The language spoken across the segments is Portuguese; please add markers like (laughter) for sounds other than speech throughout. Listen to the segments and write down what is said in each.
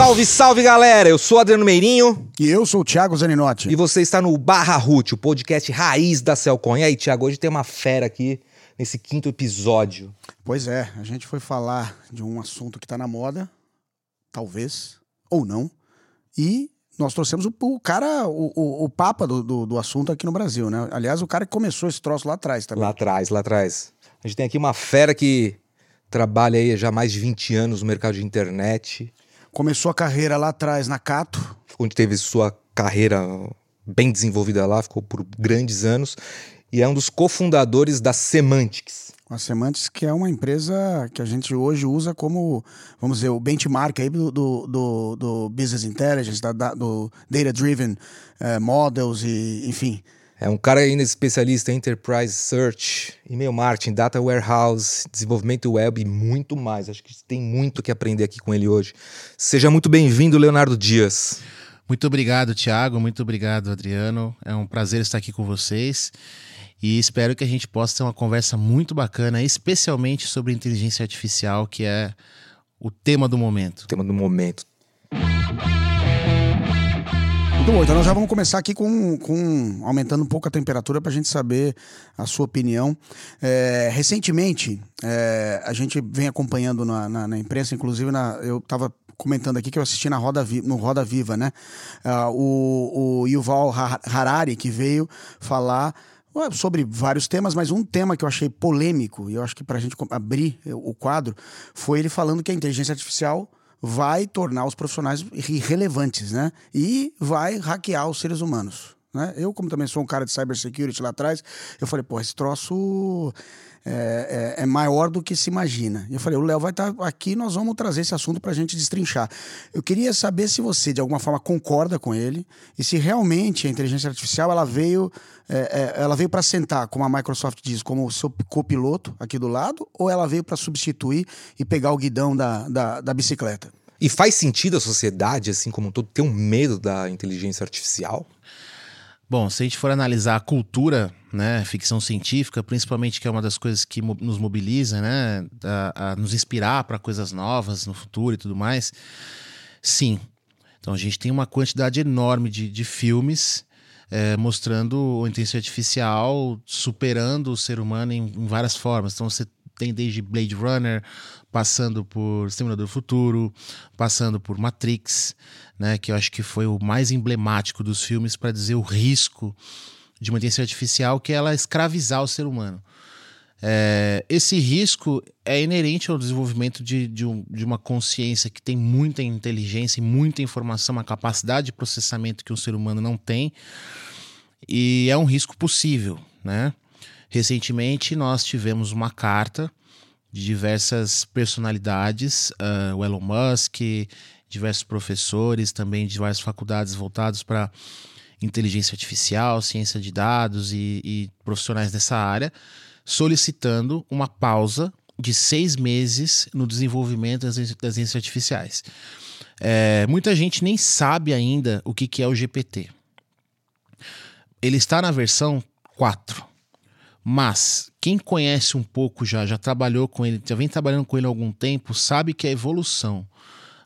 Salve, salve galera! Eu sou Adriano Meirinho E eu sou o Thiago Zaninotti. e você está no Barra Root, o podcast raiz da Celcom. E aí, Thiago, hoje tem uma fera aqui nesse quinto episódio. Pois é, a gente foi falar de um assunto que tá na moda, talvez, ou não. E nós trouxemos o, o cara, o, o, o papa do, do, do assunto aqui no Brasil, né? Aliás, o cara que começou esse troço lá atrás também. Lá atrás, lá atrás. A gente tem aqui uma fera que trabalha aí já há mais de 20 anos no mercado de internet, Começou a carreira lá atrás na Cato. onde teve sua carreira bem desenvolvida lá, ficou por grandes anos, e é um dos cofundadores da Semantics. A Semantics, que é uma empresa que a gente hoje usa como, vamos dizer, o benchmark aí do, do, do, do Business Intelligence, da, da- do Data Driven eh, Models e, enfim. É um cara ainda especialista em Enterprise Search, e-mail marketing, Data Warehouse, desenvolvimento web e muito mais. Acho que tem muito que aprender aqui com ele hoje. Seja muito bem-vindo, Leonardo Dias. Muito obrigado, Thiago. Muito obrigado, Adriano. É um prazer estar aqui com vocês. E espero que a gente possa ter uma conversa muito bacana, especialmente sobre inteligência artificial, que é o tema do momento. Tema do momento. Bom, então nós já vamos começar aqui com, com aumentando um pouco a temperatura para a gente saber a sua opinião. É, recentemente, é, a gente vem acompanhando na, na, na imprensa, inclusive na, eu estava comentando aqui que eu assisti na Roda Vi- no Roda Viva, né? Ah, o, o Yuval Ha- Harari, que veio falar sobre vários temas, mas um tema que eu achei polêmico, e eu acho que para a gente abrir o quadro, foi ele falando que a inteligência artificial vai tornar os profissionais irrelevantes, né? E vai hackear os seres humanos. Né? Eu, como também sou um cara de cybersecurity lá atrás, eu falei, pô, esse troço é, é- é maior do que se imagina. E eu falei, o Léo vai estar aqui, nós vamos trazer esse assunto pra gente destrinchar. Eu queria saber se você, de alguma forma, concorda com ele e se realmente a inteligência artificial ela veio, é, é, ela veio para sentar, como a Microsoft diz, como o seu copiloto aqui do lado, ou ela veio para substituir e pegar o guidão da, da, da bicicleta? E faz sentido a sociedade, assim como um todo, ter um medo da inteligência artificial? Bom, se a gente for analisar a cultura, né, ficção científica, principalmente que é uma das coisas que nos mobiliza, né, a, a nos inspirar para coisas novas no futuro e tudo mais, sim. Então a gente tem uma quantidade enorme de, de filmes eh, mostrando a inteligência artificial superando o ser humano em, em várias formas. Então você tem desde Blade Runner, passando por do Futuro, passando por Matrix, né, que eu acho que foi o mais emblemático dos filmes para dizer o risco de uma inteligência artificial que é ela escravizar o ser humano. É, esse risco é inerente ao desenvolvimento de, de, um- de uma consciência que tem muita inteligência e muita informação, uma capacidade de processamento que o ser humano não tem, e é um risco possível, né? Recentemente nós tivemos uma carta de diversas personalidades, ah, o Elon Musk, diversos professores, também de várias faculdades voltados para inteligência artificial, ciência de dados e, e profissionais dessa área, solicitando uma pausa de seis meses no desenvolvimento das, das inteligências artificiais. É, muita gente nem sabe ainda o que, que é o GPT. Ele está na versão 4. Mas quem conhece um pouco já, já trabalhou com ele, já vem trabalhando com ele há algum tempo, sabe que a evolução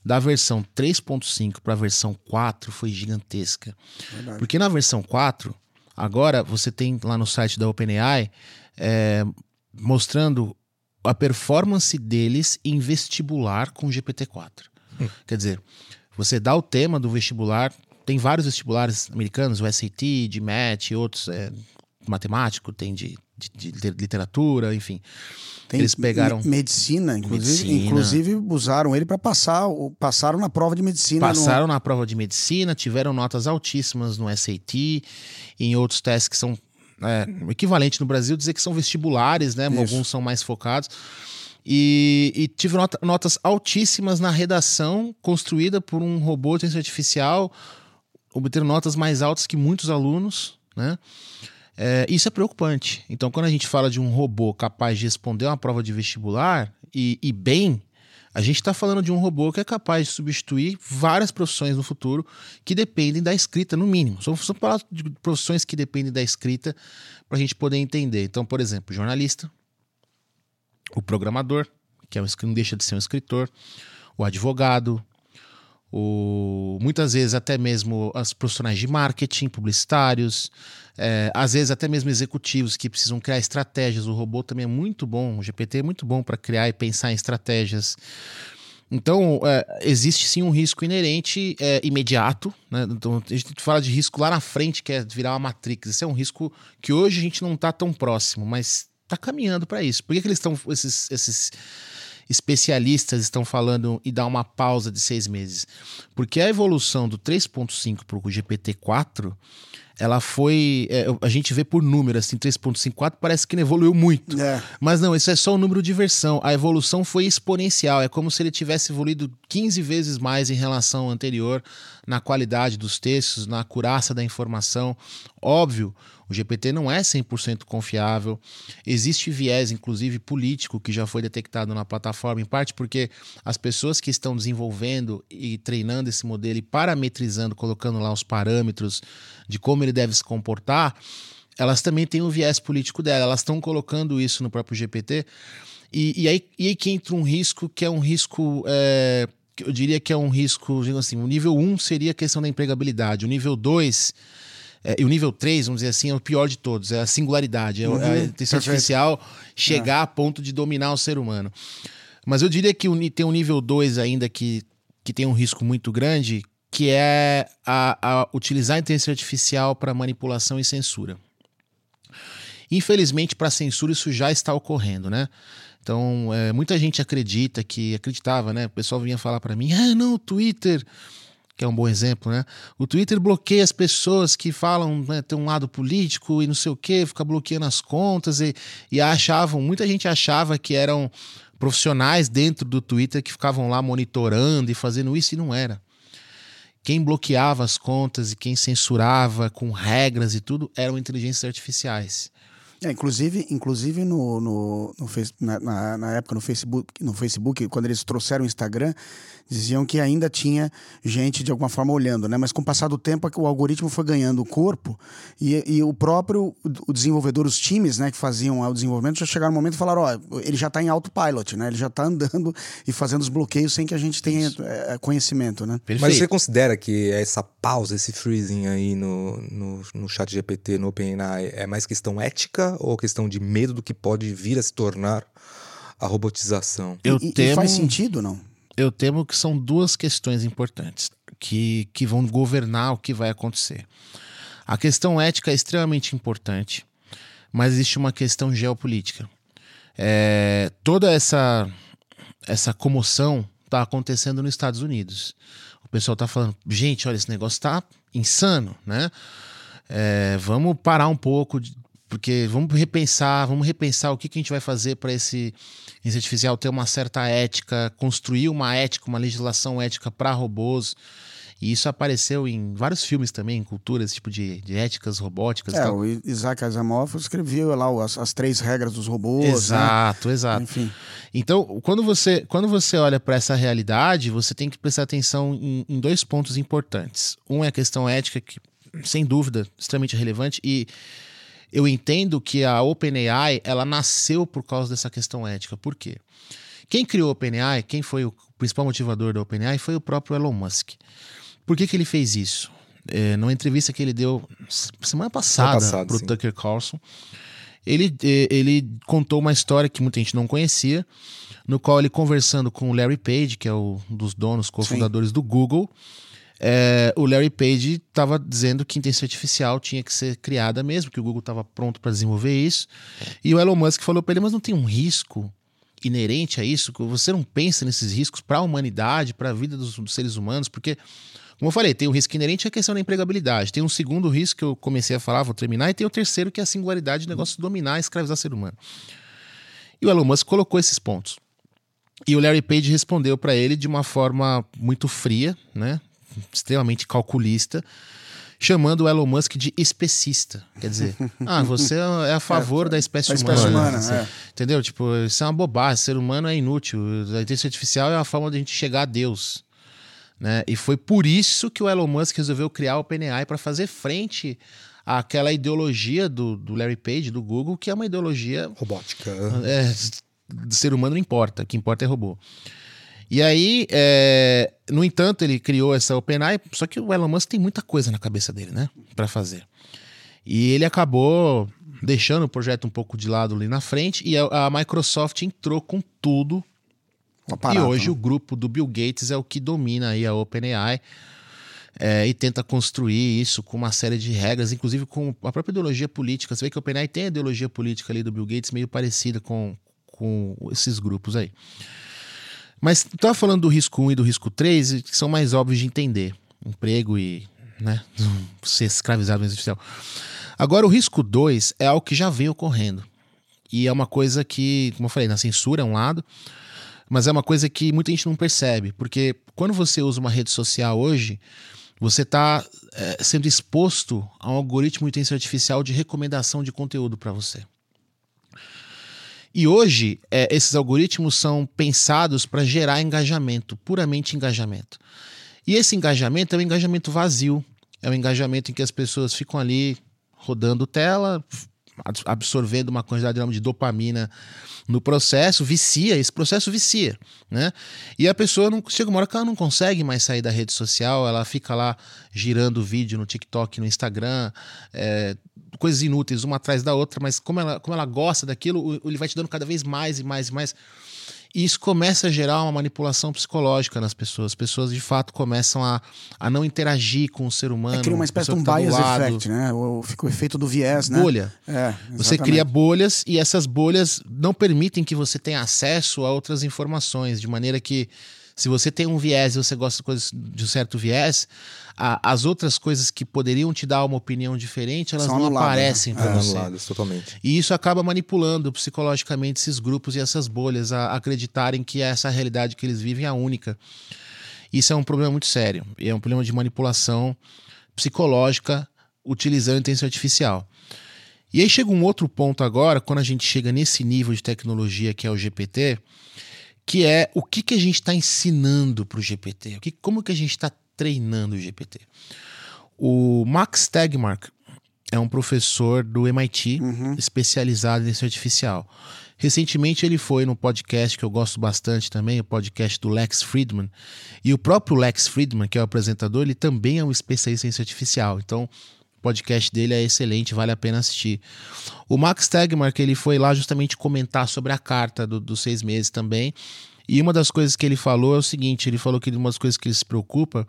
da versão 3.5 para a versão 4 foi gigantesca. Verdade. Porque na versão 4, agora você tem lá no site da OpenAI é, mostrando a performance deles em vestibular com GPT-4. Quer dizer, você dá o tema do vestibular, tem vários vestibulares americanos, o SAT, de Math e outros, é, matemático, tem de, de- de literatura, enfim. Tem Eles pegaram- me- medicina, inclusive, Medicina. inclusive usaram ele para passar, passaram na prova de medicina. no- Passaram na prova de medicina, tiveram notas altíssimas no SAT, em outros testes que são é, equivalente no Brasil dizer que são vestibulares, né? Isso. Alguns são mais focados. E, e tive nota- notas altíssimas na redação construída por um robô de inteligência artificial, obteram notas mais altas que muitos alunos, né? É, isso é preocupante. Então, quando a gente fala de um robô capaz de responder uma prova de vestibular e, e bem, a gente está falando de um robô que é capaz de substituir várias profissões no futuro que dependem da escrita, no mínimo. Só falar de profissões que dependem da escrita para a gente poder entender. Então, por exemplo, o jornalista, o programador, que é um, não deixa de ser um escritor, o advogado, o, muitas vezes até mesmo as profissionais de marketing, publicitários, é, às vezes até mesmo executivos que precisam criar estratégias. O robô também é muito bom, o GPT é muito bom para criar e pensar em estratégias. Então, é, existe sim um risco inerente é, imediato. Né? Então, a gente fala de risco lá na frente, que é virar uma Matrix. Esse é um risco que hoje a gente não está tão próximo, mas está caminhando para isso. Por que, que eles estão, esses, esses especialistas estão falando e dar uma pausa de seis meses? Porque a evolução do 3.5 para o GPT-4 ela foi. É, a gente vê por número, assim, 3,54 parece que não evoluiu muito. É. Mas não, isso é só o número de versão. A evolução foi exponencial. É como se ele tivesse evoluído 15 vezes mais em relação ao anterior, na qualidade dos textos, na acurácia da informação. Óbvio, o GPT não é 100% confiável. Existe viés, inclusive político, que já foi detectado na plataforma, em parte porque as pessoas que estão desenvolvendo e treinando esse modelo e parametrizando, colocando lá os parâmetros de como ele deve se comportar, elas também têm o viés político dela. Elas estão colocando isso no próprio GPT. E, e, aí, e aí que entra um risco que é um risco. É, eu diria que é um risco, digamos assim, o nível 1 seria a questão da empregabilidade. O nível 2 é, e o nível 3, vamos dizer assim, é o pior de todos, é a singularidade, é, uhum, é a inteligência artificial chegar é. a ponto de dominar o ser humano. Mas eu diria que tem um nível 2 ainda que, que tem um risco muito grande, que é a, a utilizar a inteligência artificial para manipulação e censura. Infelizmente, para censura, isso já está ocorrendo, né? Então, é, muita gente acredita que acreditava, né? O pessoal vinha falar para mim: ah, não, o Twitter que é um bom exemplo, né? O Twitter bloqueia as pessoas que falam, né, tem um lado político e não sei o quê, fica bloqueando as contas e, e achavam, muita gente achava que eram profissionais dentro do Twitter que ficavam lá monitorando e fazendo isso e não era. Quem bloqueava as contas e quem censurava com regras e tudo eram inteligências artificiais. É, inclusive, inclusive no, no, no na, na, época no Facebook, no Facebook, quando eles trouxeram o Instagram, diziam que ainda tinha gente de alguma forma olhando, né? Mas com o passar do tempo, o algoritmo foi ganhando corpo e, e o próprio o desenvolvedor, os times, né, que faziam o desenvolvimento, já chegaram no momento e falaram, ó, ele já está em autopilot, né? Ele já está andando e fazendo os bloqueios sem que a gente tenha é, conhecimento, né? Perfeito. Mas você considera que essa pausa, esse freezing aí no, no, no chat GPT, no OpenAI, é mais questão ética ou questão de medo do que pode vir a se tornar a robotização? Eu e, temo... e faz sentido, não? Eu temo que são duas questões importantes que, que vão governar o que vai acontecer. A questão ética é extremamente importante, mas existe uma questão geopolítica. É, toda essa, essa comoção está acontecendo nos Estados Unidos. O pessoal está falando, gente, olha, esse negócio está insano, né? É, vamos parar um pouco, porque vamos repensar, vamos repensar o que, que a gente vai fazer para esse inteligência artificial ter uma certa ética, construir uma ética, uma legislação ética para robôs. E isso apareceu em vários filmes também, em culturas, tipo de, de éticas robóticas. É, o Isaac Asimov escreveu lá as, as três regras dos robôs. Né? Exato, né? exato. Enfim. Então, quando você, quando você olha para essa realidade, você tem que prestar atenção em, em dois pontos importantes. Um é a questão ética, que, sem dúvida, extremamente relevante, e eu entendo que a OpenAI ela nasceu por causa dessa questão ética. Por quê? Quem criou a OpenAI, quem foi o principal motivador da OpenAI foi o próprio Elon Musk. Por que, que ele fez isso? É, numa entrevista que ele deu semana passada para o Tucker Carlson, ele, é, ele contou uma história que muita gente não conhecia, no qual ele conversando com o Larry Page, que é um dos donos, cofundadores do Google, é, o Larry Page estava dizendo que inteligência artificial tinha que ser criada mesmo, que o Google estava pronto para desenvolver isso. E o Elon Musk falou para ele: mas não tem um risco inerente a isso? Você não pensa nesses riscos para a humanidade, para a vida dos, dos, seres humanos? Porque, como eu falei, tem um risco inerente à questão da empregabilidade. Tem um segundo risco que eu comecei a falar, vou terminar, e tem o terceiro que é a singularidade do negócio dominar escravizar o ser humano. E o Elon Musk colocou esses pontos. E o Larry Page respondeu para ele de uma forma muito fria, né? Extremamente calculista, chamando o Elon Musk de especista. Quer dizer, (laughs) ah, você é a favor é, da espécie da humana. Espécie humana assim, é. Entendeu? Tipo, isso é uma bobagem. Ser humano é inútil. A inteligência artificial é a forma de a gente chegar a Deus. Né? E foi por isso que o Elon Musk resolveu criar o OpenAI para fazer frente àquela ideologia do, do Larry Page, do Google, que é uma ideologia robótica. É, do ser humano não importa, o que importa é robô. E aí, é, no entanto, ele criou essa OpenAI, só que o Elon Musk tem muita coisa na cabeça dele, né, para fazer. E ele acabou deixando o projeto um pouco de lado ali na frente e a, a Microsoft entrou com tudo. e hoje né? o grupo do Bill Gates é o que domina aí a OpenAI. É, e tenta construir isso com uma série de regras, inclusive com a própria ideologia política. Você vê que a OpenAI tem a ideologia política ali do Bill Gates meio parecida com, com esses grupos aí. Mas estava falando do risco 1 e do risco 3, que são mais óbvios de entender. Emprego e né, (laughs) ser escravizado no artificial. Agora, o risco 2 é algo que já vem ocorrendo. E é uma coisa que, como eu falei, na censura é um lado, mas é uma coisa que muita gente não percebe. Porque quando você usa uma rede social hoje, você está é, sendo exposto a um algoritmo de inteligência artificial de recomendação de conteúdo para você. E hoje, é, esses algoritmos são pensados para gerar engajamento, puramente engajamento. E esse engajamento é um engajamento vazio, é um engajamento em que as pessoas ficam ali rodando tela, absorvendo uma quantidade de dopamina no processo, vicia, esse processo vicia, né? E a pessoa não chega uma hora que ela não consegue mais sair da rede social, ela fica lá girando vídeo no TikTok, no Instagram, é, coisas inúteis uma atrás da outra, mas como ela, como ela gosta daquilo, ele vai te dando cada vez mais e mais e mais. E isso começa a gerar uma manipulação psicológica nas pessoas. As pessoas, de fato, começam a, a não interagir com o ser humano. É, cria uma espécie de um tá bias effect, né? O, fica o efeito do viés, né? Bolha. É, você cria bolhas e essas bolhas não permitem que você tenha acesso a outras informações, de maneira que se você tem um viés e você gosta de, coisas, de um certo viés, a, as outras coisas que poderiam te dar uma opinião diferente, elas São não anuladas, aparecem né? para é, você. Anuladas, totalmente. E isso acaba manipulando psicologicamente esses grupos e essas bolhas a acreditarem que essa realidade que eles vivem é a única. Isso é um problema muito sério. E é um problema de manipulação psicológica utilizando inteligência artificial. E aí chega um outro ponto agora, quando a gente chega nesse nível de tecnologia que é o GPT, que é o que, que a gente está ensinando para o GPT, o que, como que a gente está treinando o GPT. O Max Tegmark é um professor do MIT, uhum. especializado em inteligência artificial. Recentemente ele foi no podcast que eu gosto bastante também, o podcast do Lex Friedman. E o próprio Lex Friedman, que é o apresentador, ele também é um especialista em ciência artificial. Então, podcast dele é excelente, vale a pena assistir. O Max Tegmark, ele foi lá justamente comentar sobre a carta do, dos seis meses também. E uma das coisas que ele falou é o seguinte: ele falou que uma das coisas que ele se preocupa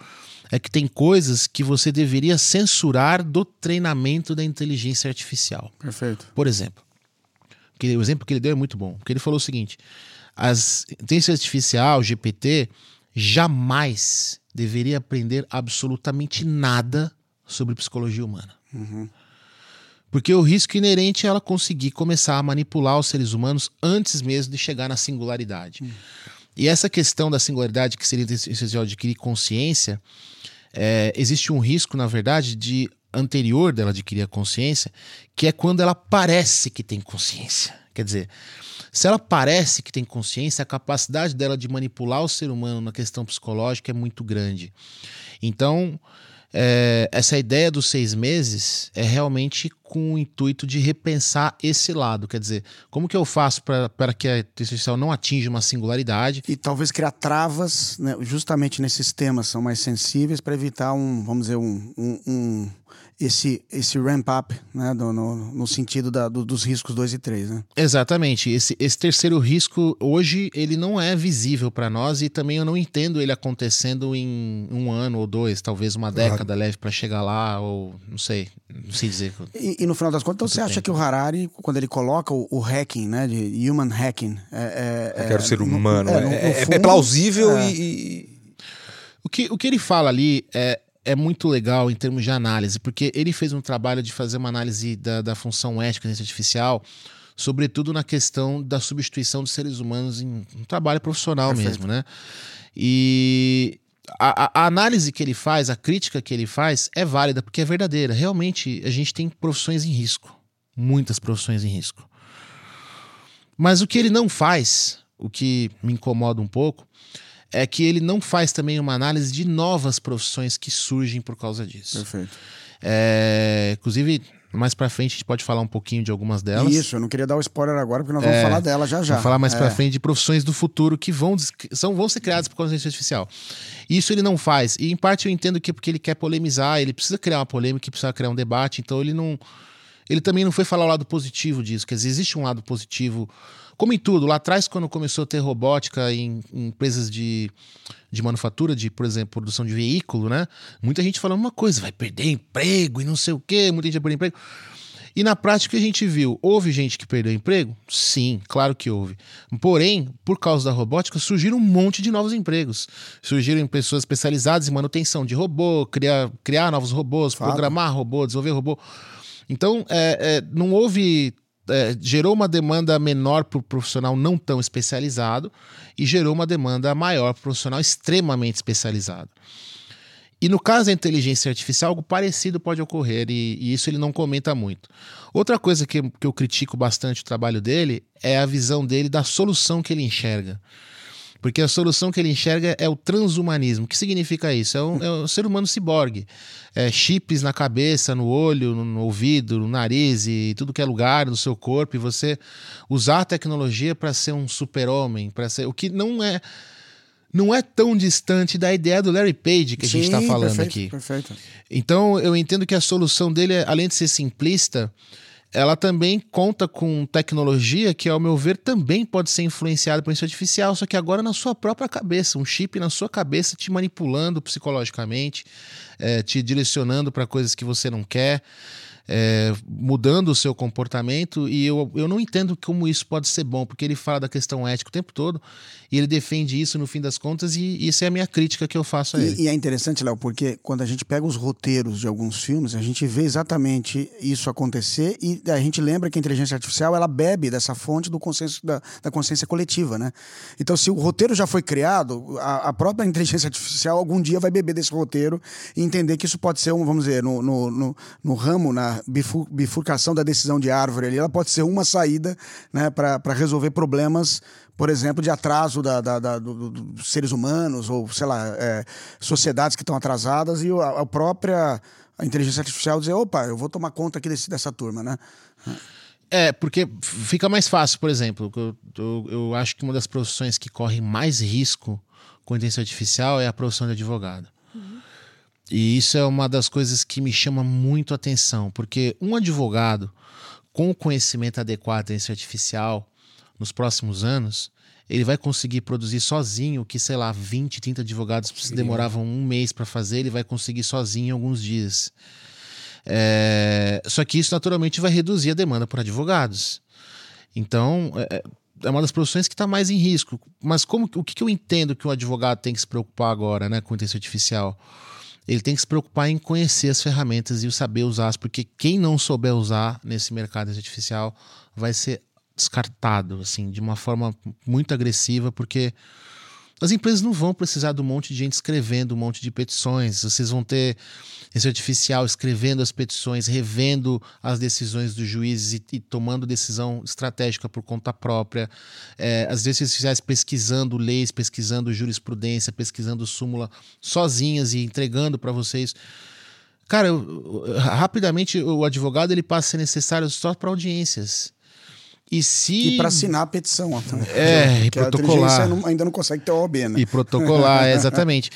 é que tem coisas que você deveria censurar do treinamento da inteligência artificial. Perfeito. Por exemplo, que, o exemplo que ele deu é muito bom, porque ele falou o seguinte: as inteligência artificial, GPT, jamais deveria aprender absolutamente nada sobre psicologia humana. Uhum. Porque o risco inerente é ela conseguir começar a manipular os seres humanos antes mesmo de chegar na singularidade. Hum. E essa questão da singularidade, que seria de adquirir consciência, é, existe um risco, na verdade, de anterior dela adquirir a consciência, que é quando ela parece que tem consciência. Quer dizer, se ela parece que tem consciência, a capacidade dela de manipular o ser humano na questão psicológica é muito grande. Então, é, essa ideia dos seis meses é realmente com o intuito de repensar esse lado. Quer dizer, como que eu faço para que a inteligência não atinja uma singularidade? E talvez criar travas, né, justamente nesses temas são mais sensíveis, para evitar um, vamos dizer, um, um, um esse, esse ramp-up, né, no, no, no sentido da, do, dos riscos 2 e 3, né? Exatamente. Esse, esse terceiro risco, hoje, ele não é visível para nós e também eu não entendo ele acontecendo em um ano ou dois, talvez uma década claro. leve para chegar lá, ou não sei, não sei dizer. E, e no final das contas, então você acha que o Harari, quando ele coloca o, o hacking, né, de human hacking... É, é, eu quero é, ser humano. No, é, no, é, é, fundo, é, plausível e... e... O que, o que ele fala ali é, é muito legal em termos de análise, porque ele fez um trabalho de fazer uma análise da, da função ética da inteligência artificial, sobretudo na questão da substituição dos seres humanos em um trabalho profissional Perfeito. mesmo, né? E a, a, análise que ele faz, a crítica que ele faz é válida, porque é verdadeira. Realmente, a gente tem profissões em risco. Muitas profissões em risco. Mas o que ele não faz, o que me incomoda um pouco, é que ele não faz também uma análise de novas profissões que surgem por causa disso. Perfeito. É, inclusive, Mais pra frente a gente pode falar um pouquinho de algumas delas. Isso, eu não queria dar o spoiler agora, porque nós vamos é, falar dela já já. Vamos falar mais é. pra frente de profissões do futuro que vão, são, vão ser criadas por inteligência artificial. Isso ele não faz. E em parte eu entendo que é porque ele quer polemizar, ele precisa criar uma polêmica, precisa criar um debate, então ele não. Ele também não foi falar o lado positivo disso. Quer dizer, existe um lado positivo como em tudo, lá atrás, quando começou a ter robótica em, em empresas de, de manufatura, de, por exemplo, produção de veículo, né? Muita gente falando uma coisa, vai perder emprego e não sei o quê, muita gente vai perder emprego. E na prática a gente viu, houve gente que perdeu emprego? Sim, claro que houve. Porém, por causa da robótica, surgiram um monte de novos empregos. Surgiram pessoas especializadas em manutenção de robô, criar, criar novos robôs, Fala. programar robô, desenvolver robô. Então, é, é, não houve é, gerou uma demanda menor para o profissional não tão especializado e gerou uma demanda maior para o profissional extremamente especializado. E no caso da inteligência artificial, algo parecido pode ocorrer, e, e isso ele não comenta muito. Outra coisa que, que eu critico bastante o trabalho dele é a visão dele da solução que ele enxerga. Porque a solução que ele enxerga é o transhumanismo. O que significa isso? É um, é um ser humano ciborgue. É, chips na cabeça, no olho, no, no, ouvido, no nariz e tudo que é lugar do seu corpo. E você usar a tecnologia para ser um super-homem, para ser. O que não é. Não é tão distante da ideia do Larry Page que a Sim, gente está falando perfeito, aqui. Perfeito. Então, eu entendo que a solução dele, além de ser simplista, ela também conta com tecnologia que, ao meu ver, também pode ser influenciada por isso artificial, só que agora na sua própria cabeça, um chip na sua cabeça te manipulando psicologicamente, é, te direcionando para coisas que você não quer é, mudando o seu comportamento e eu, eu não entendo como isso pode ser bom, porque ele fala da questão ética o tempo todo e ele defende isso no fim das contas e isso é a minha crítica que eu faço a ele. E, e é interessante, Léo, porque quando a gente pega os roteiros de alguns filmes, a gente vê exatamente isso acontecer e a gente lembra que a inteligência artificial ela bebe dessa fonte do consenso da, da consciência coletiva, né? Então, se o roteiro já foi criado, a, a, própria (laughs) inteligência artificial algum dia vai beber desse roteiro e entender que isso pode ser um, vamos dizer, no, no, no, no ramo, na bifurcação da decisão de árvore ali, ela pode ser uma saída né, para resolver problemas, por exemplo, de atraso da, da, da do, dos seres humanos ou, sei lá, é, sociedades que estão atrasadas e a, a, própria inteligência artificial dizer, opa, eu vou tomar conta aqui desse, dessa turma, né? É, porque fica mais fácil, por exemplo, eu, eu, eu acho que uma das profissões que corre mais risco com inteligência artificial é a profissão de advogado. E isso é uma das coisas que me chama muito a atenção, porque um advogado com o conhecimento adequado da inteligência artificial nos próximos anos, ele vai conseguir produzir sozinho o que, sei lá, 20, 30 advogados Sim. demoravam um mês para fazer, ele vai conseguir sozinho em alguns dias. É... Só que isso naturalmente vai reduzir a demanda por advogados. Então, é, é uma das profissões que está mais em risco. Mas como o que, que eu entendo que o advogado tem que se preocupar agora né, com a inteligência artificial? ele tem que se preocupar em conhecer as ferramentas e saber usá-las, porque quem não souber usar nesse mercado artificial vai ser descartado, assim, de uma forma muito agressiva, porque as empresas não vão precisar de um monte de gente escrevendo um monte de petições. Vocês vão ter esse artificial escrevendo as petições, revendo as decisões dos juízes e, e tomando decisão estratégica por conta própria. É, as vezes artificiais pesquisando leis, pesquisando jurisprudência, pesquisando súmula sozinhas e entregando para vocês. Cara, eu, rapidamente o advogado ele passa a ser necessário só para audiências. E se. E para assinar a petição. É, e protocolar. Não, ainda não consegue ter OB, né? E protocolar, (laughs) exatamente.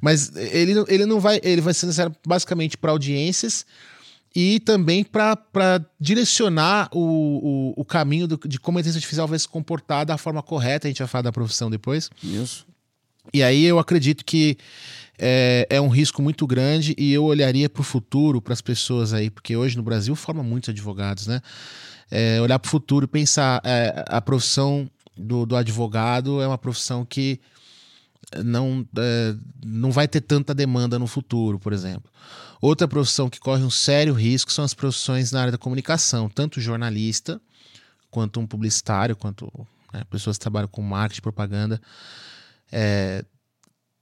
Mas ele, ele não vai. Ele vai ser necessário basicamente para audiências e também para direcionar o, o, o caminho do, de como a inteligência artificial vai se comportar da forma correta. A gente vai falar da profissão depois. Isso. E aí eu acredito que é, é um risco muito grande e eu olharia para o futuro, para as pessoas aí, porque hoje no Brasil forma muitos advogados, né? É, olhar para o futuro pensar é, a profissão do, do, advogado é uma profissão que não, é, não vai ter tanta demanda no futuro, por exemplo. Outra profissão que corre um sério risco são as profissões na área da comunicação, tanto jornalista quanto um publicitário, quanto né, pessoas que trabalham com marketing, propaganda. É,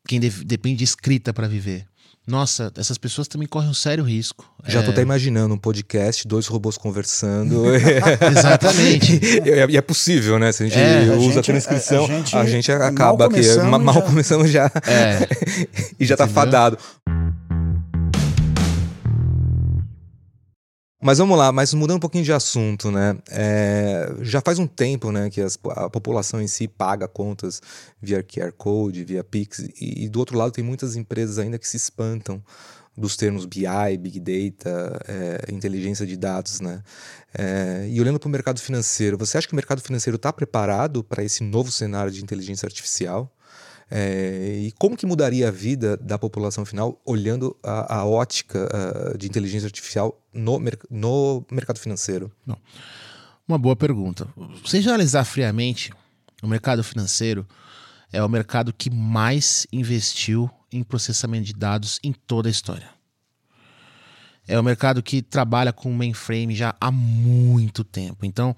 quem de, depende de escrita para viver. Nossa, essas pessoas também correm um sério risco. Já é... tô até imaginando um podcast, dois robôs conversando. (laughs) Exatamente. (laughs) e é, é, possível, né? Se a gente é, usa a, gente, a transcrição, a, gente, a gente acaba aqui. Mal já... começando já. É. (laughs) e já tá Entendeu? tá fadado. Mas vamos lá, mas mudando um pouquinho de assunto, né? É, já faz um tempo, né, que as, a população em si paga contas via QR Code, via Pix, e, e, do outro lado tem muitas empresas ainda que se espantam dos termos BI, Big Data, é, inteligência de dados, né? É, e olhando para o mercado financeiro, você acha que o mercado financeiro está preparado para esse novo cenário de inteligência artificial? É, e como que mudaria a vida da população final olhando a, a ótica a, de inteligência artificial no, no mercado financeiro? Não. Uma boa pergunta. Se analisar friamente, o mercado financeiro é o mercado que mais investiu em processamento de dados em toda a história. É o mercado que trabalha com mainframe já há muito tempo. Então,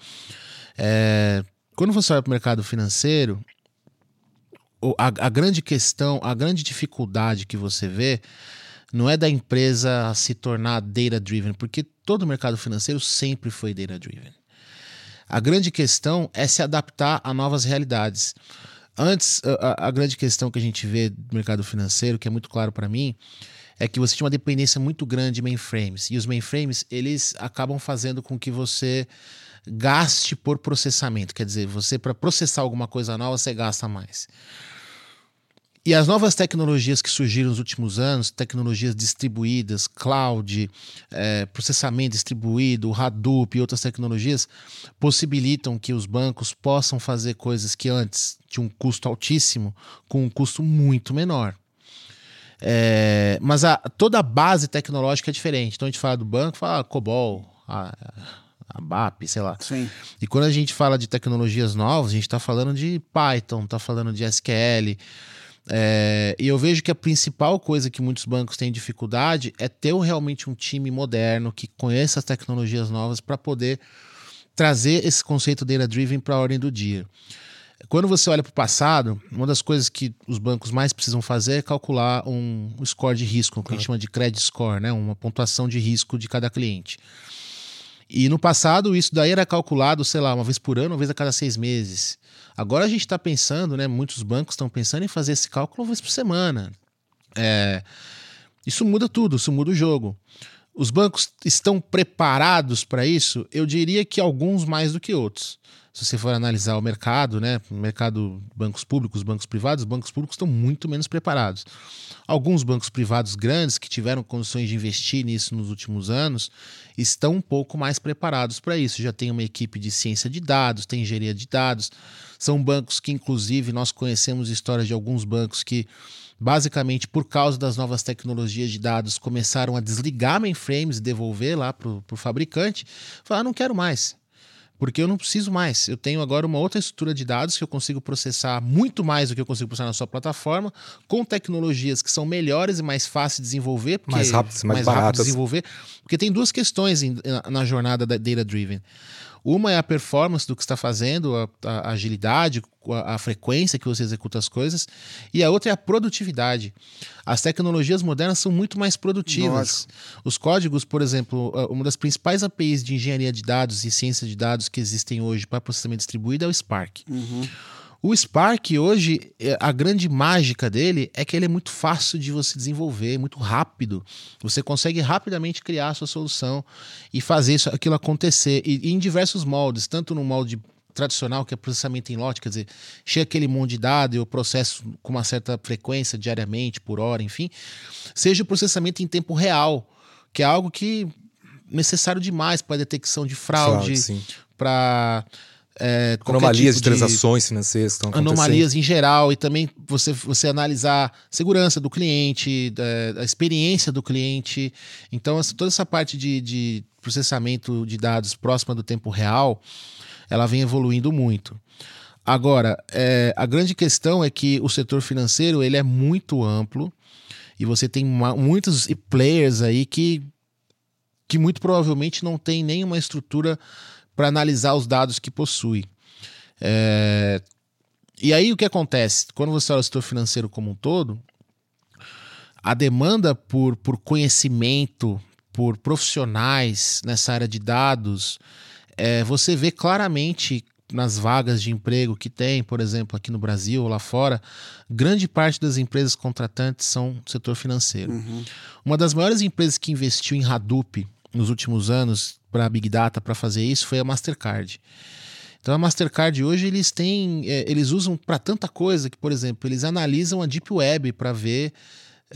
é, quando você olha para o mercado financeiro, a, a grande questão, a grande dificuldade que você vê não é da empresa se tornar data-driven, porque todo o mercado financeiro sempre foi data-driven. A grande questão é se adaptar a novas realidades. Antes, a, a, grande questão que a gente vê do mercado financeiro, que é muito claro para mim, é que você tinha uma dependência muito grande de mainframes. E os mainframes, eles acabam fazendo com que você gaste por processamento. Quer dizer, você, para processar alguma coisa nova, você gasta mais. E as novas tecnologias que surgiram nos últimos anos, tecnologias distribuídas, cloud, é, processamento distribuído, Hadoop e outras tecnologias, possibilitam que os bancos possam fazer coisas que antes tinham um custo altíssimo com um custo muito menor. É, mas a, toda a base tecnológica é diferente. Então a gente fala do banco, fala ah, COBOL, a, a BAP, sei lá. Sim. E quando a gente fala de tecnologias novas, a gente está falando de Python, está falando de SQL. É, e eu vejo que a principal coisa que muitos bancos têm dificuldade é ter realmente um time moderno que conheça as tecnologias novas para poder trazer esse conceito data-driven para a ordem do dia. Quando você olha para o passado, uma das coisas que os bancos mais precisam fazer é calcular um, score de risco, o que a gente chama de credit score, né? uma pontuação de risco de cada cliente. E no passado, isso daí era calculado, sei lá, uma vez por ano, uma vez a cada seis meses. Agora a gente está pensando, né? Muitos bancos estão pensando em fazer esse cálculo uma vez por semana. É, isso muda tudo, isso muda o jogo. Os bancos estão preparados para isso? Eu diria que alguns mais do que outros. Se você for analisar o mercado, né, mercado bancos públicos, bancos privados, os bancos públicos estão muito menos preparados. Alguns bancos privados grandes que tiveram condições de investir nisso nos últimos anos estão um pouco mais preparados para isso. Já tem uma equipe de ciência de dados, tem engenharia de dados. São bancos que, inclusive, nós conhecemos histórias de alguns bancos que basicamente por causa das novas tecnologias de dados, começaram a desligar mainframes e devolver lá para o fabricante. Falar, ah, não quero mais porque eu não preciso mais. Eu tenho agora uma outra estrutura de dados que eu consigo processar muito mais do que eu consigo processar na sua plataforma, com tecnologias que são melhores e mais fáceis de desenvolver, mais rápidas, mais, mais baratas. de desenvolver, porque tem duas questões na jornada da data driven. Uma é a performance do que está fazendo, a, a agilidade, a, a, frequência que você executa as coisas, e a outra é a produtividade. As tecnologias modernas são muito mais produtivas. Os códigos, por exemplo, uma das principais APIs de engenharia de dados e ciência de dados que existem hoje para processamento distribuído é o Spark. Uhum. O Spark hoje, é, a grande mágica dele é que ele é muito fácil de você desenvolver, muito rápido. Você consegue rapidamente criar a sua solução e fazer isso, aquilo acontecer. E, e em diversos moldes, tanto no molde tradicional, que é processamento em lote, quer dizer, chega aquele monte de dados e o processo com uma certa frequência, diariamente, por hora, enfim, seja o processamento em tempo real, que é algo que é necessário demais para detecção de fraude, para é, anomalias tipo de transações financeiras que estão acontecendo. Anomalias em geral e também você, você analisar segurança do cliente, a, a experiência do cliente. Então, essa, toda essa parte de, de processamento de dados próxima do tempo real, ela vem evoluindo muito. Agora, é, a grande questão é que o setor financeiro ele é muito amplo e você tem muitos players aí que, que muito provavelmente não tem nenhuma estrutura para analisar os dados que possui. É... E aí o que acontece? Quando você olha o setor financeiro como um todo, a demanda por, por conhecimento, por profissionais nessa área de dados, é, você vê claramente nas vagas de emprego que tem, por exemplo, aqui no Brasil ou lá fora, grande parte das empresas contratantes são do setor financeiro. Uhum. Uma das maiores empresas que investiu em Hadoop nos últimos anos para Big Data para fazer isso foi a Mastercard. Então a Mastercard hoje eles têm, é, eles usam para tanta coisa que, por exemplo, eles analisam a Deep Web para ver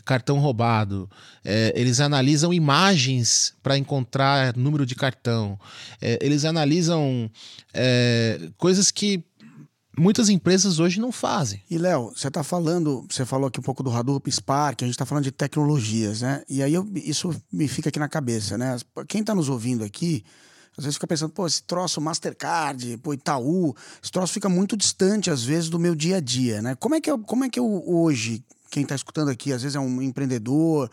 cartão roubado, é, eles analisam imagens para encontrar número de cartão, é, eles analisam é, coisas que muitas empresas hoje não fazem. E Léo, você está falando, você falou aqui um pouco do Hadoop, Spark, a gente está falando de tecnologias, né? E aí eu, isso me fica aqui na cabeça, né? Quem está nos ouvindo aqui, às vezes fica pensando, pô, esse troço Mastercard, pô, Itaú, esse troço fica muito distante, às vezes, do meu dia a dia, né? Como é que eu, como é que eu hoje quem está escutando aqui, às vezes é um empreendedor,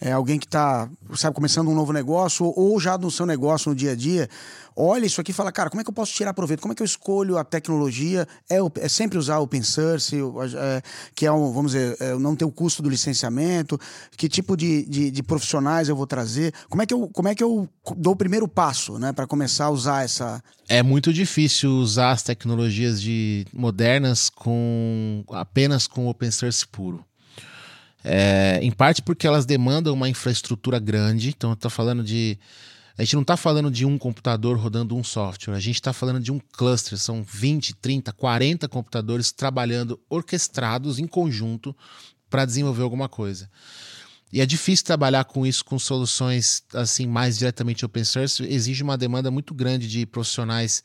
é alguém que está, sabe, começando um novo negócio ou já no seu negócio no dia a dia, olha isso aqui e fala, cara, como é que eu posso tirar proveito? Como é que eu escolho a tecnologia? É, é sempre usar open source, é, que é, um, vamos dizer, é, não ter o custo do licenciamento, que tipo de, de, de, profissionais eu vou trazer? Como é que eu, como é que eu dou o primeiro passo, né, para começar a usar essa... É muito difícil usar as tecnologias de modernas com apenas com open source puro. É, em parte porque elas demandam uma infraestrutura grande. Então, eu tô falando de. A gente não está falando de um computador rodando um software, a gente está falando de um cluster, são 20, 30, 40 computadores trabalhando orquestrados em conjunto para desenvolver alguma coisa. E é difícil trabalhar com isso com soluções assim mais diretamente open source, exige uma demanda muito grande de profissionais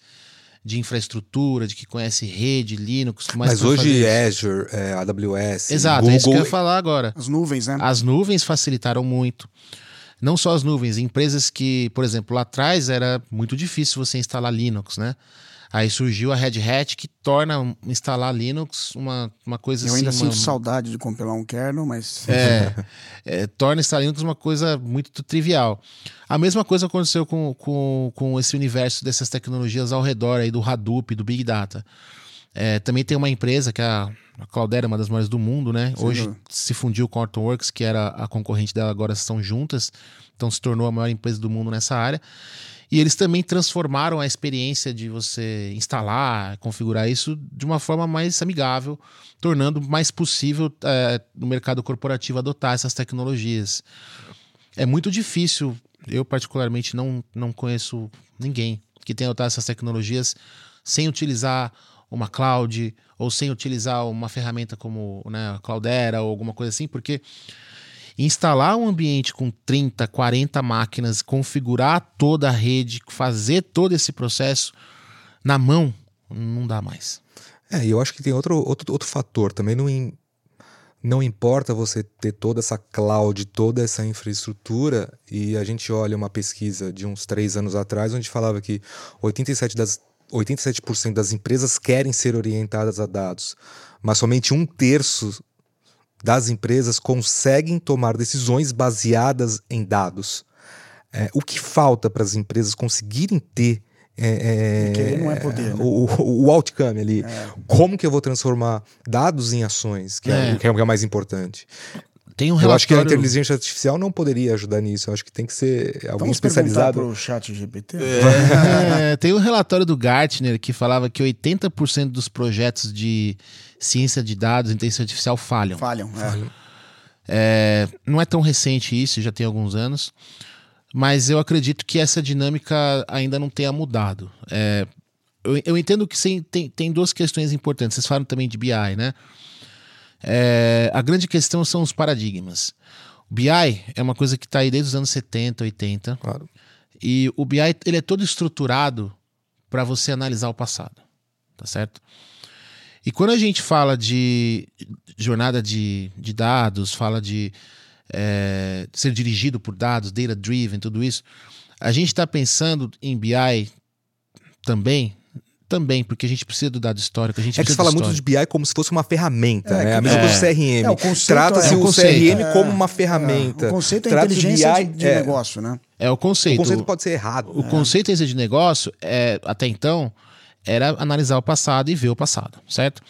de infraestrutura, de que conhece rede, Linux. Mas hoje Azure, é, AWS, Exato, Google... é isso que eu ia falar agora. As nuvens, né? As nuvens facilitaram muito. Não só as nuvens, empresas que, por exemplo, lá atrás era muito difícil você instalar Linux, né? Aí surgiu a Red Hat que torna instalar Linux uma, uma coisa Eu assim. ainda uma... sinto saudade de compilar um kernel, mas. É, (laughs) é, torna instalar Linux uma coisa muito trivial. A mesma coisa aconteceu com, com, com esse universo dessas tecnologias ao redor aí do Hadoop, do Big Data. É, também tem uma empresa que é a, a Cloudera, uma das maiores do mundo, né? Sim, Hoje se fundiu com a Hortonworks, que era a concorrente dela, agora são juntas. Então se tornou a maior empresa do mundo nessa área. E eles também transformaram a experiência de você instalar, configurar isso de uma forma mais amigável, tornando mais possível é, no mercado corporativo adotar essas tecnologias. É muito difícil, eu particularmente não, não conheço ninguém que tenha adotado essas tecnologias sem utilizar uma cloud ou sem utilizar uma ferramenta como né, Cloudera ou alguma coisa assim, porque instalar um ambiente com 30, 40 máquinas, configurar toda a rede, fazer todo esse processo na mão, não dá mais. É, e eu acho que tem outro, outro, outro fator também. Não, in, não importa você ter toda essa cloud, toda essa infraestrutura, e a gente olha uma pesquisa de uns três anos atrás, onde falava que 87 das 87% das empresas querem ser orientadas a dados, mas somente um terço das empresas conseguem tomar decisões baseadas em dados. É, o que falta para as empresas conseguirem ter é, é, não é poder, né? o, o, outcome ali. É. Como que eu vou transformar dados em ações, que é, é que é o mais importante. Tem um relatório... Eu acho que a inteligência artificial não poderia ajudar nisso. Eu acho que tem que ser alguém Vamos especializado. para o chat GPT. É, (laughs) tem um relatório do Gartner que falava que 80% dos projetos de ciência de dados, inteligência artificial falham. Falham, é. é. não é tão recente isso, já tem alguns anos. Mas eu acredito que essa dinâmica ainda não tenha mudado. É, eu, eu, entendo que sim, tem, tem duas questões importantes. Vocês falam também de BI, né? É, a grande questão são os paradigmas. O BI é uma coisa que está aí desde os anos 70, 80. Claro. E o BI ele é todo estruturado para você analisar o passado. Tá certo? E quando a gente fala de jornada de, de dados, fala de é, ser dirigido por dados, data driven, tudo isso, a gente está pensando em BI também também, porque a gente precisa do dado histórico. A gente é que você fala muito de BI como se fosse uma ferramenta, é, né? A mesma é. coisa do CRM. É, Trata-se é, o, o CRM como uma ferramenta. o conceito é inteligência BI, de, de negócio, né? É o conceito. O conceito pode ser errado. O conceito de negócio, é, até então, era analisar o passado e ver o passado, certo?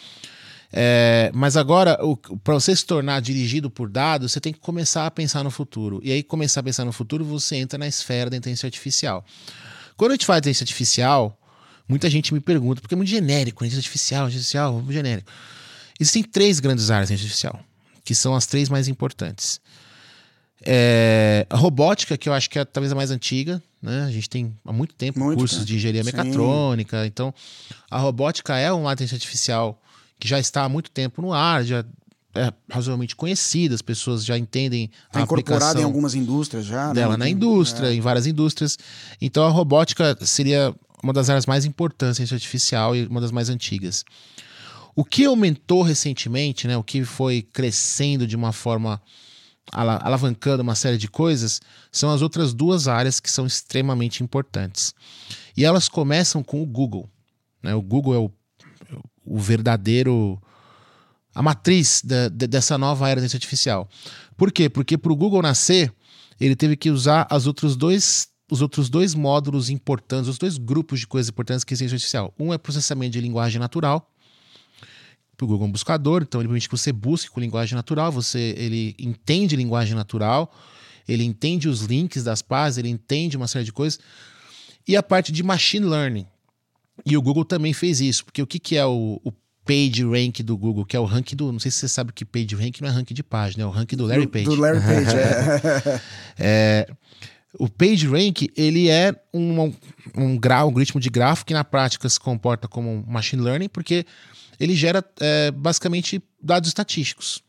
É, mas agora, para você se tornar dirigido por dados, você tem que começar a pensar no futuro. E aí, começar a pensar no futuro, você entra na esfera da inteligência artificial. Quando a gente fala de inteligência artificial, Muita gente me pergunta, porque é muito genérico, inteligência artificial, artificial, muito genérico. Existem três grandes áreas de inteligência artificial, que são as três mais importantes. É, a robótica, que eu acho que é talvez a mais antiga, né? A gente tem há muito tempo Muito cursos tempo. de engenharia Sim. mecatrônica. Então, a robótica é uma inteligência artificial que já está há muito tempo no ar, já é razoavelmente conhecida, as pessoas já entendem Está a Tá incorporado em algumas indústrias já. né? dela na indústria, em várias indústrias. Então a robótica seria uma das áreas mais importantes ciência artificial e uma das mais antigas. O que aumentou recentemente, né, o que foi crescendo de uma forma ala- alavancando uma série de coisas, são as outras duas áreas que são extremamente importantes. E elas começam com o Google. Né? O Google é o, o verdadeiro a matriz da- de- dessa nova era inteligência artificial. Por quê? Porque para o Google nascer, ele teve que usar as outros dois, os outros dois módulos importantes, os dois grupos de coisas importantes que é a ciência artificial. Um é processamento de linguagem natural, para o Google é um buscador, então ele permite que você busque com linguagem natural, você, ele entende linguagem natural, ele entende os links das páginas, ele entende uma série de coisas. E a parte de machine learning. E o Google também fez isso, porque o que, que é o, o page rank do Google, que é o ranking do. Não sei se você sabe que page rank não é ranking de página, é o ranking do Larry do, Page. do Larry Page, (laughs) é. É, o PageRank ele é um, um, gra, um algoritmo de grafo que na prática se comporta como um machine learning, porque ele gera é, basicamente dados estatísticos.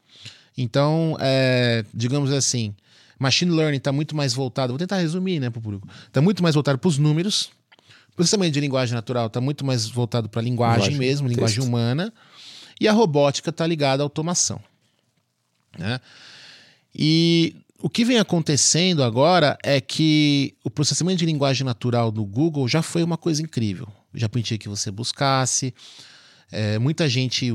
Então, é, digamos assim, machine learning está muito mais voltado, vou tentar resumir né, para o público, está muito mais voltado para os números, processamento de linguagem natural está muito mais voltado para a linguagem, Linguagem, mesmo, linguagem texto. humana, e a robótica está ligada à automação. Né? E o que vem acontecendo agora é que o processamento de linguagem natural do Google já foi uma coisa incrível. Já permitia que você buscasse. É, muita gente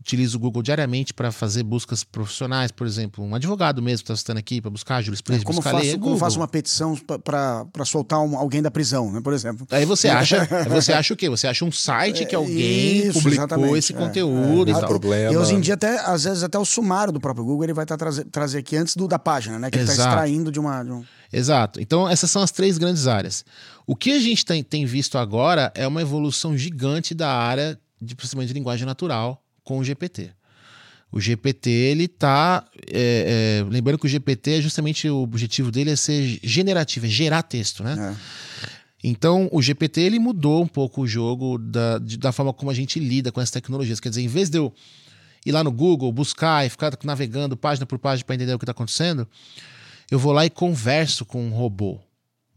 utiliza o Google diariamente para fazer buscas profissionais, por exemplo, um advogado mesmo está estando aqui para buscar jurisprudência, Como buscar faço, lei, é como faço uma petição para soltar um- alguém da prisão, né, por exemplo. Aí você (laughs) acha, você acha o quê? Você acha um site que alguém Isso, publicou esse é, conteúdo é. e Não tal. problema. E hoje em dia, até, às vezes, até o sumário do próprio Google ele vai estar trazer, trazer aqui antes do da página, né? Que ele está Exato. extraindo de uma. de um- Exato. Então, essas são as três grandes áreas. O que a gente tem, tem visto agora é uma evolução gigante da área de processamento de linguagem natural com o GPT. O GPT, ele tá. é, é, lembrando que o GPT é justamente o objetivo dele é ser generativo, é gerar texto, né? é. Então, o GPT ele mudou um pouco o jogo da, da forma como a gente lida com essas tecnologias. Quer dizer, em vez de eu ir lá no Google, buscar e ficar navegando página por página para entender o que está acontecendo, eu vou lá e converso com um robô.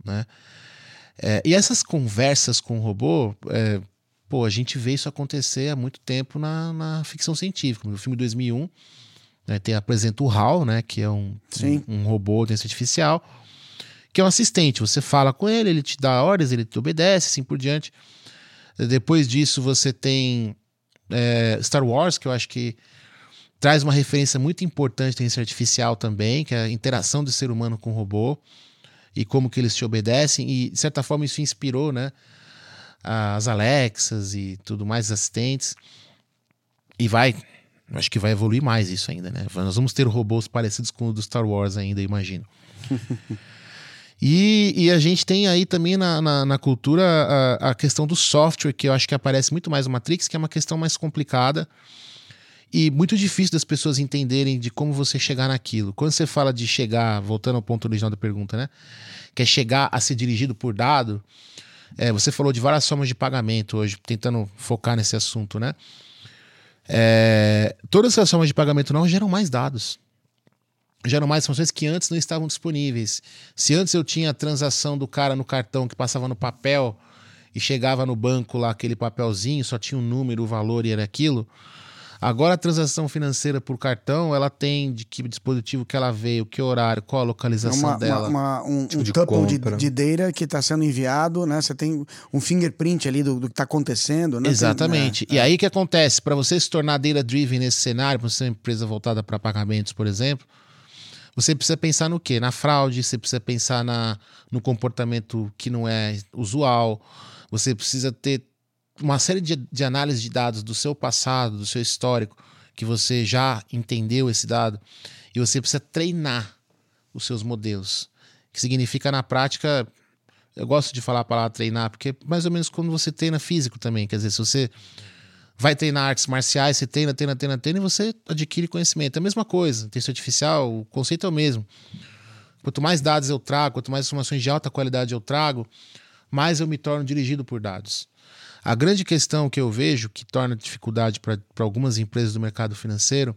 Né? É, e essas conversas com o robô, é, pô, a gente vê isso acontecer há muito tempo na, na ficção científica. No filme 2001, né, tem, apresenta o HAL, né, que é um, um, um robô de artificial, que é um assistente. Você fala com ele, ele te dá ordens, ele te obedece, assim por diante. Depois disso, você tem é, Star Wars, que eu acho que traz uma referência muito importante de inteligência artificial também, que é a interação do ser humano com o robô e como que eles te obedecem. E, de certa forma, isso inspirou, né? As Alexas e tudo mais, assistentes. E vai, acho que vai evoluir mais isso ainda, né? Nós vamos ter robôs parecidos com o do Star Wars ainda, imagino. (laughs) E, e a gente tem aí também na, na, na cultura a, a questão do software, que eu acho que aparece muito mais no Matrix, que é uma questão mais complicada e muito difícil das pessoas entenderem de como você chegar naquilo. Quando você fala de chegar, voltando ao ponto original da pergunta, né? Que é chegar a ser dirigido por dado, é, você falou de várias formas de pagamento hoje, tentando focar nesse assunto, né? É, todas essas formas de pagamento não geram mais dados geram mais informações que antes não estavam disponíveis. Se antes eu tinha a transação do cara no cartão que passava no papel e chegava no banco lá aquele papelzinho, só tinha um número, o valor e era aquilo. Agora a transação financeira por cartão, ela tem de que dispositivo que ela veio, que horário, qual a É localização uma, dela. uma- uma- um, Tipo um de tuple de, de data que está sendo enviado, né? Você tem um fingerprint ali do, do que está acontecendo, né? Tem- Exatamente. é, E aí o que acontece? Para você se tornar data-driven nesse cenário, para você ser uma empresa voltada para pagamentos, por exemplo, você precisa pensar no quê? Na fraude, você precisa pensar na, no comportamento que não é usual, você precisa ter uma série de, de análise de dados do seu passado, do seu histórico, que você já entendeu esse dado, e você precisa treinar os seus modelos. Que significa, na prática, eu gosto de falar a palavra treinar, porque é mais ou menos quando você treina físico também. Quer dizer, se você vai treinar artes marciais, você treina, treina, treina, treina, e você adquire conhecimento. É a mesma coisa. Inteligência artificial, o conceito é o mesmo. Quanto mais dados eu trago, quanto mais informações de alta qualidade eu trago, mais eu me torno dirigido por dados. A grande questão que eu vejo que torna dificuldade para algumas empresas do mercado financeiro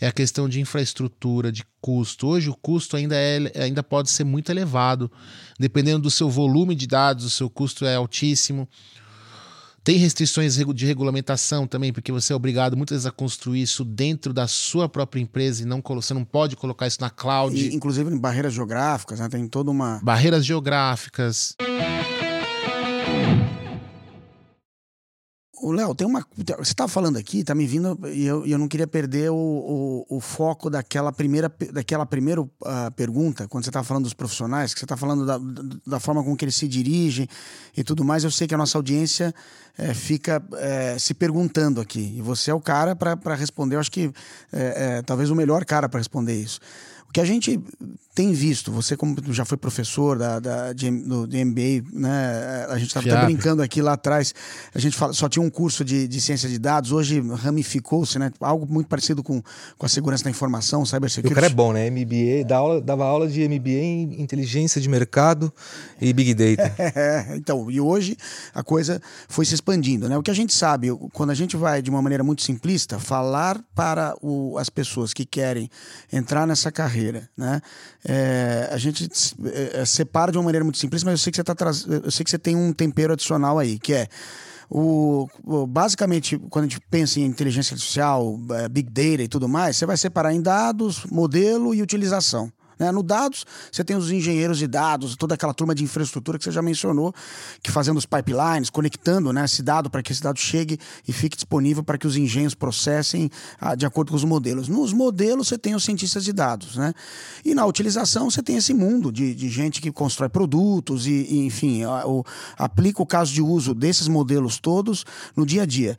é a questão de infraestrutura, de custo. Hoje o custo ainda, é, ainda pode ser muito elevado, dependendo do seu volume de dados, o seu custo é altíssimo. Tem restrições de regulamentação também, porque você é obrigado muitas vezes a construir isso dentro da sua própria empresa e não você não pode colocar isso na cloud. E, inclusive em barreiras geográficas, né? tem toda uma. Barreiras geográficas. O Léo, tem uma. Você estava falando aqui, tá me vindo, e eu, eu não queria perder o, o, o foco daquela primeira, daquela primeira uh, pergunta, quando você estava falando dos profissionais, que você está falando da, da forma com que eles se dirigem e tudo mais. Eu sei que a nossa audiência é, fica é, se perguntando aqui, e você é o cara para responder, eu acho que é, talvez o melhor cara para responder isso. O que a gente tem visto, você como já foi professor da, da, de, do, de MBA, né? A gente estava até brincando aqui lá atrás, a gente fala, só tinha um curso de, de ciência de dados, hoje ramificou-se, né? Algo muito parecido com, com a segurança da informação, cybersecurity. O cara é bom, né? MBA, dava aula, dava aula de MBA em inteligência de mercado e Big Data. (laughs) É, então, e hoje a coisa foi se expandindo, né? O que a gente sabe, quando a gente vai de uma maneira muito simplista, falar para o, as pessoas que querem entrar nessa carreira carreira, né? É, a gente é, separa de uma maneira muito simples, mas eu sei que você tá traz... eu sei que você tem um tempero adicional aí, que é o, basicamente, quando a gente pensa em inteligência artificial, é, big data e tudo mais, você vai separar em dados, modelo e utilização. Né? No dados, você tem os engenheiros de dados, toda aquela turma de infraestrutura que você já mencionou, que fazendo os pipelines, conectando né, esse dado para que esse dado chegue e fique disponível para que os engenhos processem ah, de acordo com os modelos. Nos modelos, você tem os cientistas de dados. Né? E na utilização, você tem esse mundo de, de gente que constrói produtos e, e enfim, a, o, aplica o caso de uso desses modelos todos no dia a dia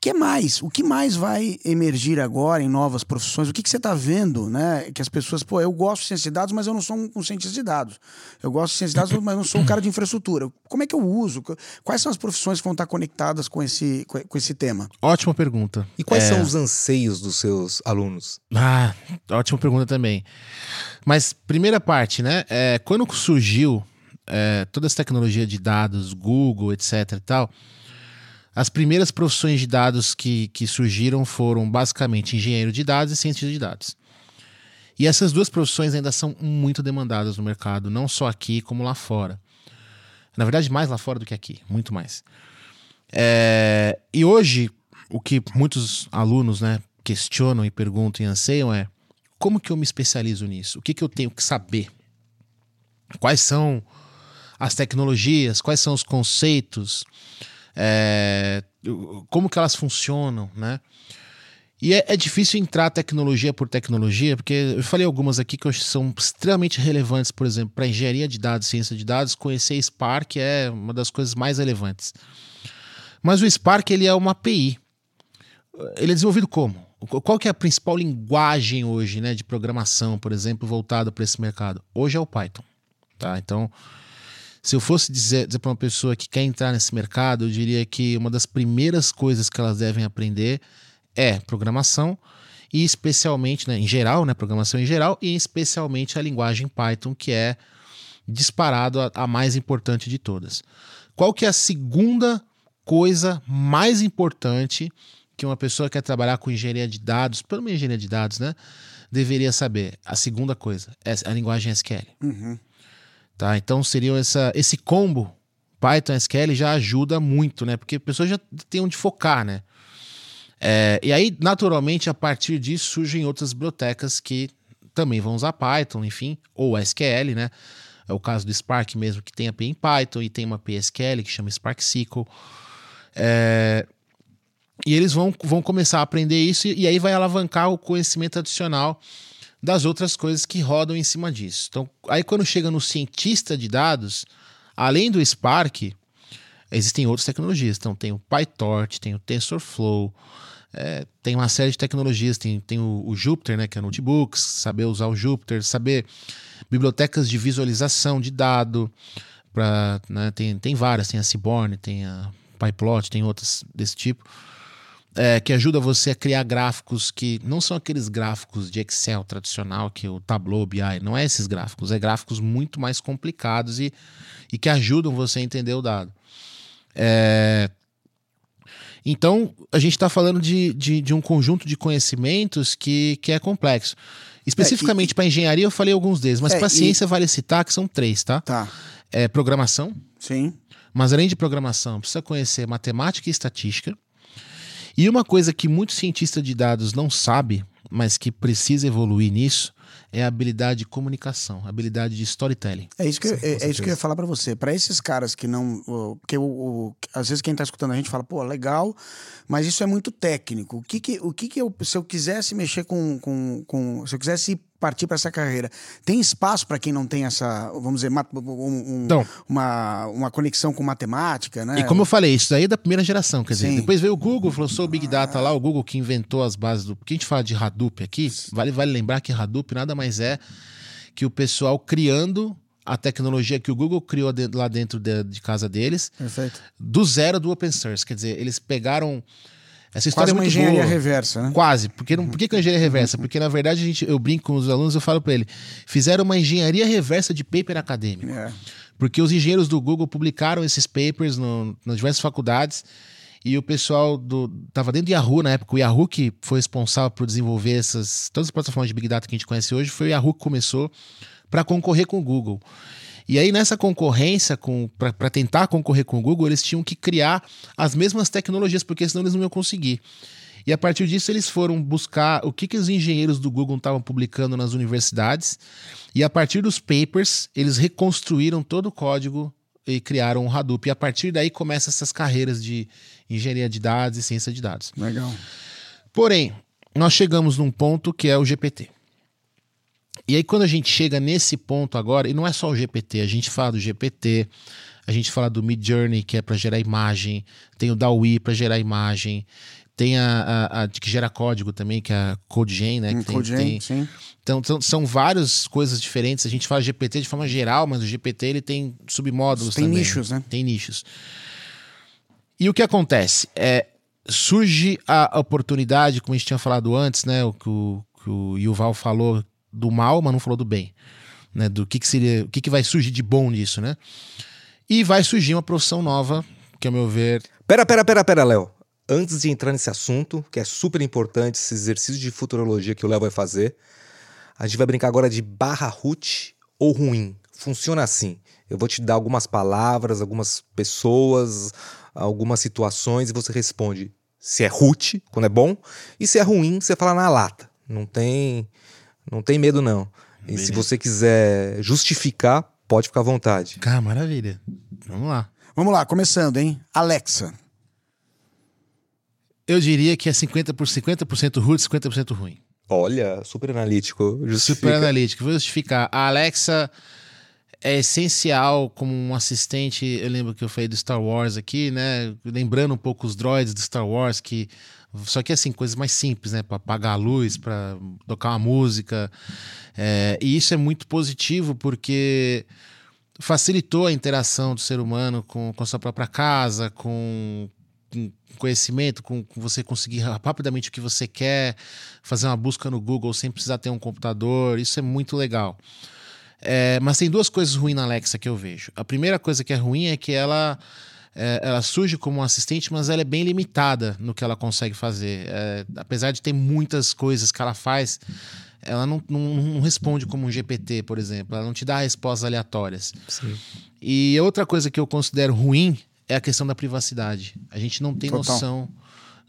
que mais? O que mais vai emergir agora em novas profissões? O que, que você está vendo, né? Que as pessoas, pô, eu gosto de ciência de dados, mas eu não sou um, um cientista de dados. Eu gosto de ciência de dados, mas não sou um cara de infraestrutura. Como é que eu uso? Quais são as profissões que vão estar conectadas com esse, com esse tema? Ótima pergunta. E quais é... são os anseios dos seus alunos? Ah, ótima pergunta também. Mas, primeira parte, né? É, quando surgiu é, toda essa tecnologia de dados, Google, etc e tal as primeiras profissões de dados que, que surgiram foram basicamente engenheiro de dados e cientista de dados. E essas duas profissões ainda são muito demandadas no mercado, não só aqui como lá fora. Na verdade, mais lá fora do que aqui, muito mais. É, e hoje, o que muitos alunos né, questionam e perguntam e anseiam é: como que eu me especializo nisso? O que, que eu tenho que saber? Quais são as tecnologias? Quais são os conceitos? É, como que elas funcionam, né? E é, é, difícil entrar tecnologia por tecnologia, porque eu falei algumas aqui que são extremamente relevantes, por exemplo, para engenharia de dados, ciência de dados, conhecer Spark é uma das coisas mais relevantes. Mas o Spark ele é uma API. Ele é desenvolvido como? Qual que é a principal linguagem hoje, né, de programação, por exemplo, voltada para esse mercado? Hoje é o Python, tá? Então, se eu fosse dizer, dizer para uma pessoa que quer entrar nesse mercado, eu diria que uma das primeiras coisas que elas devem aprender é programação e especialmente, né, em geral, né, programação em geral e especialmente a linguagem Python, que é disparado a, a mais importante de todas. Qual que é a segunda coisa mais importante que uma pessoa que quer trabalhar com engenharia de dados, pelo menos engenharia de dados, né, deveria saber? A segunda coisa é a linguagem SQL. Uhum. Tá? Então seria essa, esse combo Python SQL já ajuda muito, né? Porque a pessoa já tem onde focar, né? É, e aí, naturalmente, a partir disso surgem outras bibliotecas que também vão usar Python, enfim, ou SQL, né? É o caso do Spark mesmo, que tem API em Python e tem uma API SQL que chama Spark SQL. É, e eles vão, vão começar a aprender isso e, e aí vai alavancar o conhecimento adicional das outras coisas que rodam em cima disso. Então, aí quando chega no cientista de dados, além do Spark, existem outras tecnologias. Então, tem o PyTorch, tem o TensorFlow, é, tem uma série de tecnologias, tem, tem o, o, Jupyter, né, que é notebooks, saber usar o Jupyter, saber bibliotecas de visualização de dado, pra, né, tem, tem várias, tem a Seaborn, tem a PyPlot, tem outras desse tipo. É, que ajuda você a criar gráficos que não são aqueles gráficos de Excel tradicional, que o Tableau BI, não é esses gráficos, é gráficos muito mais complicados e, e que ajudam você a entender o dado. É, então, a gente está falando de, de, de, um conjunto de conhecimentos que, que é complexo. Especificamente é, para engenharia, eu falei alguns deles, mas é, para ciência e... vale citar que são três, tá? Tá. É programação. Sim. Mas além de programação, precisa conhecer matemática e estatística. E uma coisa que muito cientista de dados não sabe, mas que precisa evoluir nisso, é a habilidade de comunicação, a habilidade de storytelling. É isso que, Sim, é, é, isso que eu ia falar para você. Para esses caras que não. Porque o, o, às vezes quem tá escutando a gente fala, pô, legal, mas isso é muito técnico. O que que, o que, que eu. Se eu quisesse mexer com. com, com se eu quisesse partir para essa carreira. Tem espaço para quem não tem essa, vamos dizer, um, então, uma, uma conexão com matemática, né? E como eu falei, isso daí é da primeira geração, quer dizer, Sim. depois veio o Google, falou, sou o Big Data lá, o Google que inventou as bases do... Porque a gente fala de Hadoop aqui, vale, vale lembrar que Hadoop nada mais é que o pessoal criando a tecnologia que o Google criou lá dentro de, de casa deles, Perfeito. do zero do open source. Quer dizer, eles pegaram essa história Quase é uma engenharia boa. reversa, né? Quase. Porque, não, por que, que é engenharia reversa? Porque, na verdade, a gente, eu brinco com os alunos, eu falo para ele, fizeram uma engenharia reversa de paper acadêmico. É. Porque os engenheiros do Google publicaram esses papers no, nas diversas faculdades e o pessoal do tava dentro do Yahoo na época, o Yahoo que foi responsável por desenvolver essas todas as plataformas de Big Data que a gente conhece hoje, foi o Yahoo que começou para concorrer com o Google. E aí, nessa concorrência, para tentar concorrer com o Google, eles tinham que criar as mesmas tecnologias, porque senão eles não iam conseguir. E a partir disso, eles foram buscar o que, que os engenheiros do Google estavam publicando nas universidades. E a partir dos papers, eles reconstruíram todo o código e criaram o Hadoop. E a partir daí começam essas carreiras de engenharia de dados e ciência de dados. Legal. Porém, nós chegamos num ponto que é o GPT. E aí, quando a gente chega nesse ponto agora, e não é só o GPT, a gente fala do GPT, a gente fala do Mid Journey, que é para gerar imagem, tem o DAWI para gerar imagem, tem a, a, a, que gera código também, que é a CodeGen, né? Hum, que CodeGen, tem, sim. Então, são, são várias coisas diferentes. A gente fala GPT de forma geral, mas o GPT ele tem submódulos tem também. Tem nichos, né? Tem nichos. E o que acontece? É, surge a oportunidade, como a gente tinha falado antes, né? O que o, que o Yuval falou, do mal, mas não falou do bem. Né? Do que, que seria. O que, que vai surgir de bom nisso, né? E vai surgir uma profissão nova, que, ao meu ver. Pera, pera, pera, pera, Léo. Antes de entrar nesse assunto, que é super importante, esse exercício de futurologia que o Léo vai fazer, a gente vai brincar agora de barra root ou ruim. Funciona assim. Eu vou te dar algumas palavras, algumas pessoas, algumas situações e você responde se é root, quando é bom, e se é ruim, você fala na lata. Não tem não tem medo, não. E Beleza. se você quiser justificar, pode ficar à vontade. Cara, maravilha. Vamos lá. Vamos lá, começando, hein? Alexa. Eu diria que é 50%, por 50% root, 50% ruim. Olha, super analítico. Justifica. Super analítico. Vou justificar. A Alexa é essencial como um assistente. Eu lembro que eu falei do Star Wars aqui, né? Lembrando um pouco os droids do Star Wars que só que assim, coisas mais simples, né? Para apagar a luz, para tocar uma música. É, e isso é muito positivo porque facilitou a interação do ser humano com, com a sua própria casa, com, com conhecimento, com, com, você conseguir rapidamente o que você quer, fazer uma busca no Google sem precisar ter um computador. Isso é muito legal. É, mas tem duas coisas ruins na Alexa que eu vejo. A primeira coisa que é ruim é que ela é, ela surge como um assistente, mas ela é bem limitada no que ela consegue fazer. É, apesar de ter muitas coisas que ela faz, ela não, não, não, responde como um GPT, por exemplo. Ela não te dá respostas aleatórias. Sim. E outra coisa que eu considero ruim é a questão da privacidade. A gente não tem Total. noção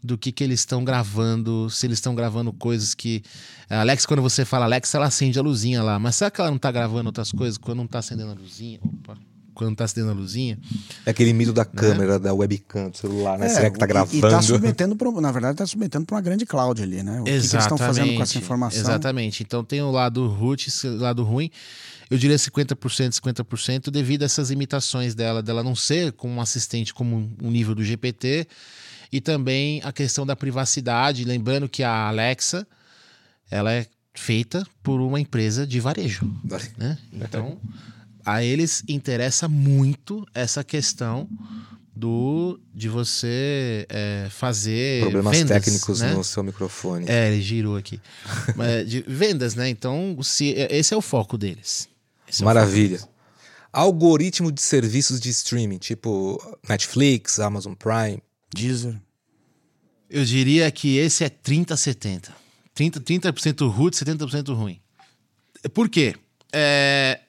do que, que eles estão gravando, se eles estão gravando coisas que. A Alex, quando você fala Alex, ela acende a luzinha lá. Mas será que ela não está gravando outras coisas quando não está acendendo a luzinha? Opa quando tá acendendo a luzinha. É aquele mito da né? câmera, né? da webcam do celular, né? É, Será que tá gravando? E, tá submetendo, pro, na verdade, tá submetendo para uma grande cloud ali, né? O que, que eles estão fazendo com essa informação? Exatamente. Então tem o lado root, o lado ruim. Eu diria 50%, 50% devido a essas imitações dela, dela não ser como um assistente como um nível do GPT. E também a questão da privacidade, lembrando que a Alexa, ela é feita por uma empresa de varejo, né? Então a eles interessa muito essa questão do de você é, fazer Problemas vendas, técnicos né? no seu microfone. É, ele girou aqui. (laughs) Mas, de vendas, né? Então, se, esse é o foco deles. Esse é Maravilha. foco deles. Algoritmo de serviços de streaming, tipo Netflix, Amazon Prime. Deezer. Eu diria que esse é 30-70. 30%, 30 root, 70% ruim. Por quê? É,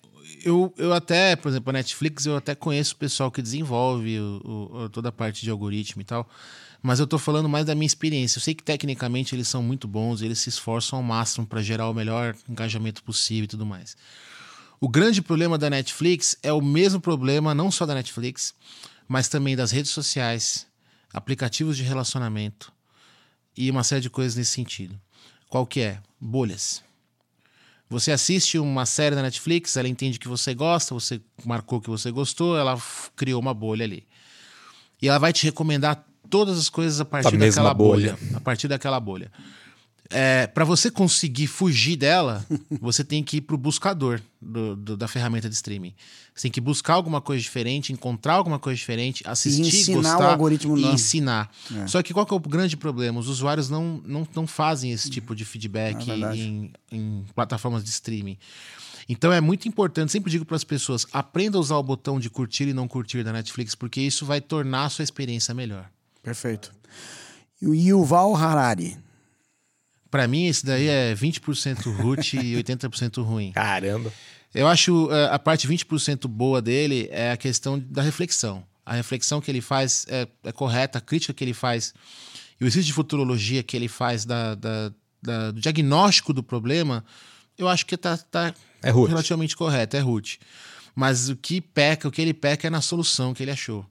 eu, eu até, por exemplo, a Netflix, eu até conheço o pessoal que desenvolve o, o, toda a parte de algoritmo e tal. Mas eu tô falando mais da minha experiência. Eu sei que tecnicamente eles são muito bons, eles se esforçam ao máximo para gerar o melhor engajamento possível e tudo mais. O grande problema da Netflix é o mesmo problema, não só da Netflix, mas também das redes sociais, aplicativos de relacionamento e uma série de coisas nesse sentido. Qual que é? Bolhas. Você assiste uma série da Netflix, ela entende que você gosta, você marcou que você gostou, ela criou uma bolha ali. E ela vai te recomendar todas as coisas a partir daquela bolha. bolha. A partir daquela bolha. É, para você conseguir fugir dela, (laughs) você tem que ir pro buscador do, do- da ferramenta de streaming. Você tem que buscar alguma coisa diferente, encontrar alguma coisa diferente, assistir, ensinar o gostar algoritmo e não. ensinar. Só que qual que é o grande problema? Os usuários não, não, não fazem esse tipo de feedback É em, em plataformas de streaming. Então é muito importante, sempre digo para as pessoas, aprenda a usar o botão de curtir e não curtir da Netflix, porque isso vai tornar a sua experiência melhor. Perfeito. E o Yuval Harari. Para mim, esse daí é 20% root e 80% ruim. Caramba. Eu acho eh, a parte 20% boa dele é a questão da reflexão. A reflexão que ele faz é, é correta, a crítica que ele faz e o exercício de futurologia que ele faz da, da- da- do diagnóstico do problema, eu acho que tá, tá É relativamente correto, é root. Mas o que peca, o que ele peca é na solução que ele achou.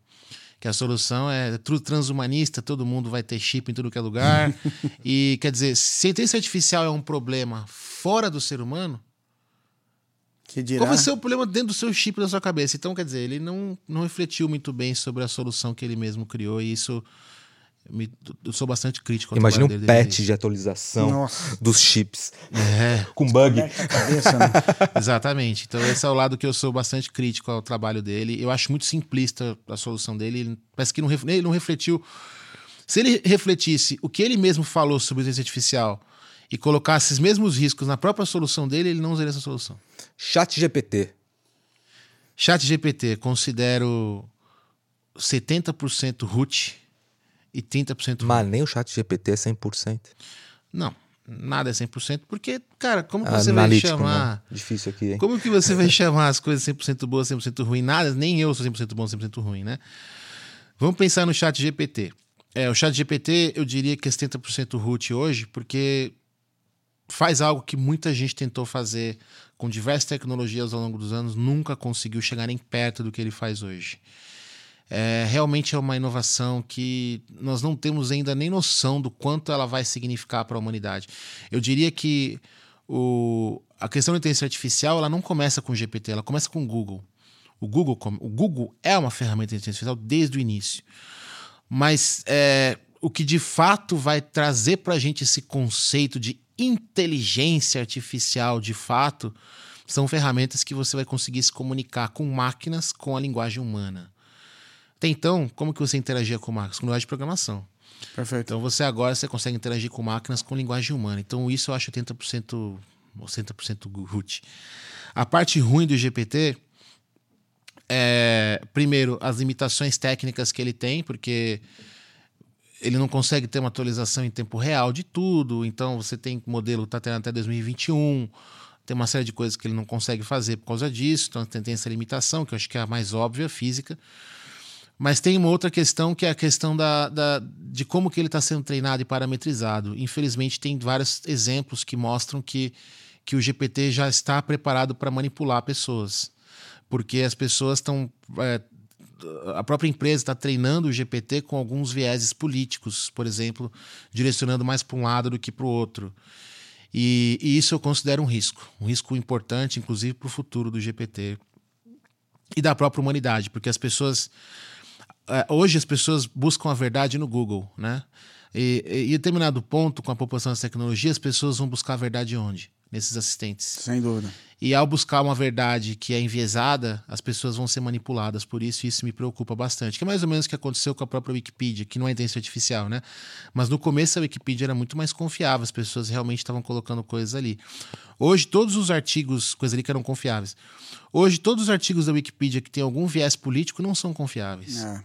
Que a solução é tudo transhumanista, todo mundo vai ter chip em tudo que é lugar. (laughs) e quer dizer, se a inteligência artificial é um problema fora do ser humano, Que dirá... qual vai ser o problema dentro do seu chip da sua cabeça? Então, quer dizer, ele não, não refletiu muito bem sobre a solução que ele mesmo criou, e isso me- eu sou bastante crítico. ao Imagina um trabalho dele, patch de atualização Nossa. dos chips. É, Com bug. Cabeça, né? (laughs) exatamente. Então, esse é o lado que eu sou bastante crítico ao trabalho dele. Eu acho muito simplista a solução dele. Ele parece que não, ele não refletiu. Se ele refletisse o que ele mesmo falou sobre inteligência artificial e colocasse os mesmos riscos na própria solução dele, ele não usaria essa solução. Chat GPT. Chat GPT, considero 70% root e 30% root. Mas nem o chat GPT é 100%. Não, nada é 100%, porque, cara, como que você Analítico, vai chamar... né? Difícil aqui, hein? Como que você vai chamar as coisas 100% boas, 100% ruim? Nada, nem eu sou 100% bom, 100% ruim, né? Vamos pensar no chat GPT. É, o chat GPT, eu diria que é 70% root hoje, porque faz algo que muita gente tentou fazer com diversas tecnologias ao longo dos anos, nunca conseguiu chegar nem perto do que ele faz hoje. É, realmente é uma inovação que nós não temos ainda nem noção do quanto ela vai significar para a humanidade. Eu diria que o, a questão da inteligência artificial ela não começa com o GPT, ela começa com o Google. O Google, o Google é uma ferramenta de inteligência artificial desde o início. Mas é, o que de fato vai trazer para a gente esse conceito de inteligência artificial de fato são ferramentas que você vai conseguir se comunicar com máquinas com a linguagem humana. Até então, como que você interagia com máquinas? Com linguagem de programação. Perfeito. Então você agora você consegue interagir com máquinas com linguagem humana. Então isso eu acho 80% ou 100% root. A parte ruim do GPT é, primeiro, as limitações técnicas que ele tem, porque ele não consegue ter uma atualização em tempo real de tudo. Então você tem modelo que está tendo até 2021. Tem uma série de coisas que ele não consegue fazer por causa disso. Então tem, tem essa limitação, que eu acho que é a mais óbvia, física. Mas tem uma outra questão que é a questão da, da- de como que ele está sendo treinado e parametrizado. Infelizmente, tem vários exemplos que mostram que, que o GPT já está preparado para manipular pessoas. Porque as pessoas estão. é, a própria empresa está treinando o GPT com alguns vieses políticos, por exemplo, direcionando mais para um lado do que para o outro. E, e isso eu considero um risco, um risco importante, inclusive, para o futuro do GPT e da própria humanidade, porque as pessoas hoje as pessoas buscam a verdade no Google, né? E, e em determinado ponto, com a população das tecnologias, as pessoas vão buscar a verdade onde? nesses assistentes. Sem dúvida. E ao buscar uma verdade que é enviesada, as pessoas vão ser manipuladas por isso, e isso me preocupa bastante. Que é mais ou menos o que aconteceu com a própria Wikipedia, que não é inteligência artificial, né? Mas no começo a Wikipedia era muito mais confiável, as pessoas realmente estavam colocando coisas ali. Hoje, todos os artigos, coisas ali que eram confiáveis. Hoje, todos os artigos da Wikipedia que têm algum viés político não são confiáveis. É.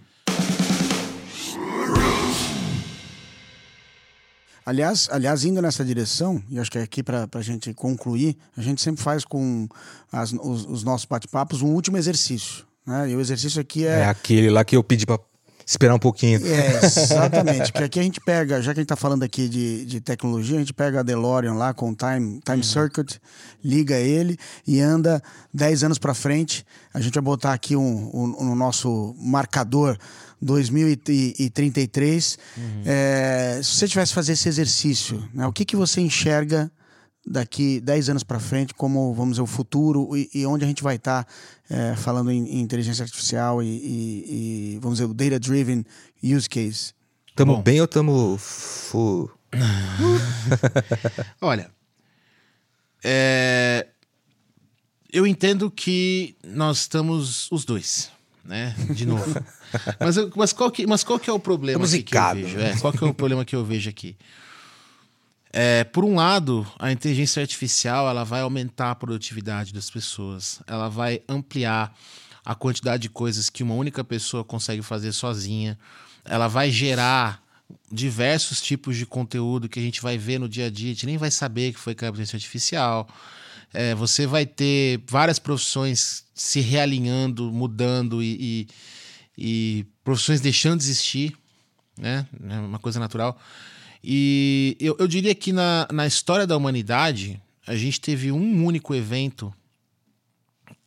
Aliás, aliás, indo nessa direção, e acho que é aqui para a gente concluir, a gente sempre faz com as, os, os, nossos bate-papos um último exercício. Né? E o exercício aqui é. É aquele lá que eu pedi para esperar um pouquinho. É, exatamente. Porque aqui a gente pega, já que a gente está falando aqui de, de tecnologia, a gente pega a DeLorean lá com o Time, time uhum. Circuit, liga ele e anda 10 anos para frente. A gente vai botar aqui um, um, um nosso marcador 2033. Uhum. É, se você tivesse que fazer esse exercício, né, o que, que você enxerga daqui 10 anos para frente como, vamos dizer, o futuro e, e onde a gente vai estar tá, é, falando em, em, inteligência artificial e, e, e, vamos dizer, o data-driven use case? Tamo Bom. bem ou tamo... Fu... (laughs) Olha, é, eu entendo que nós estamos os dois, né? De novo. (laughs) mas, mas, qual que, mas qual que é o problema que, que eu vejo? É, qual que é o problema que eu vejo aqui? É, por um lado, a inteligência artificial ela vai aumentar a produtividade das pessoas, ela vai ampliar a quantidade de coisas que uma única pessoa consegue fazer sozinha, ela vai gerar diversos tipos de conteúdo que a gente vai ver no dia a dia, a gente nem vai saber que foi com a inteligência artificial. É, você vai ter várias profissões se realinhando, mudando e, e, e profissões deixando de existir, né? É uma coisa natural. E eu, eu diria que na, na história da humanidade, a gente teve um único evento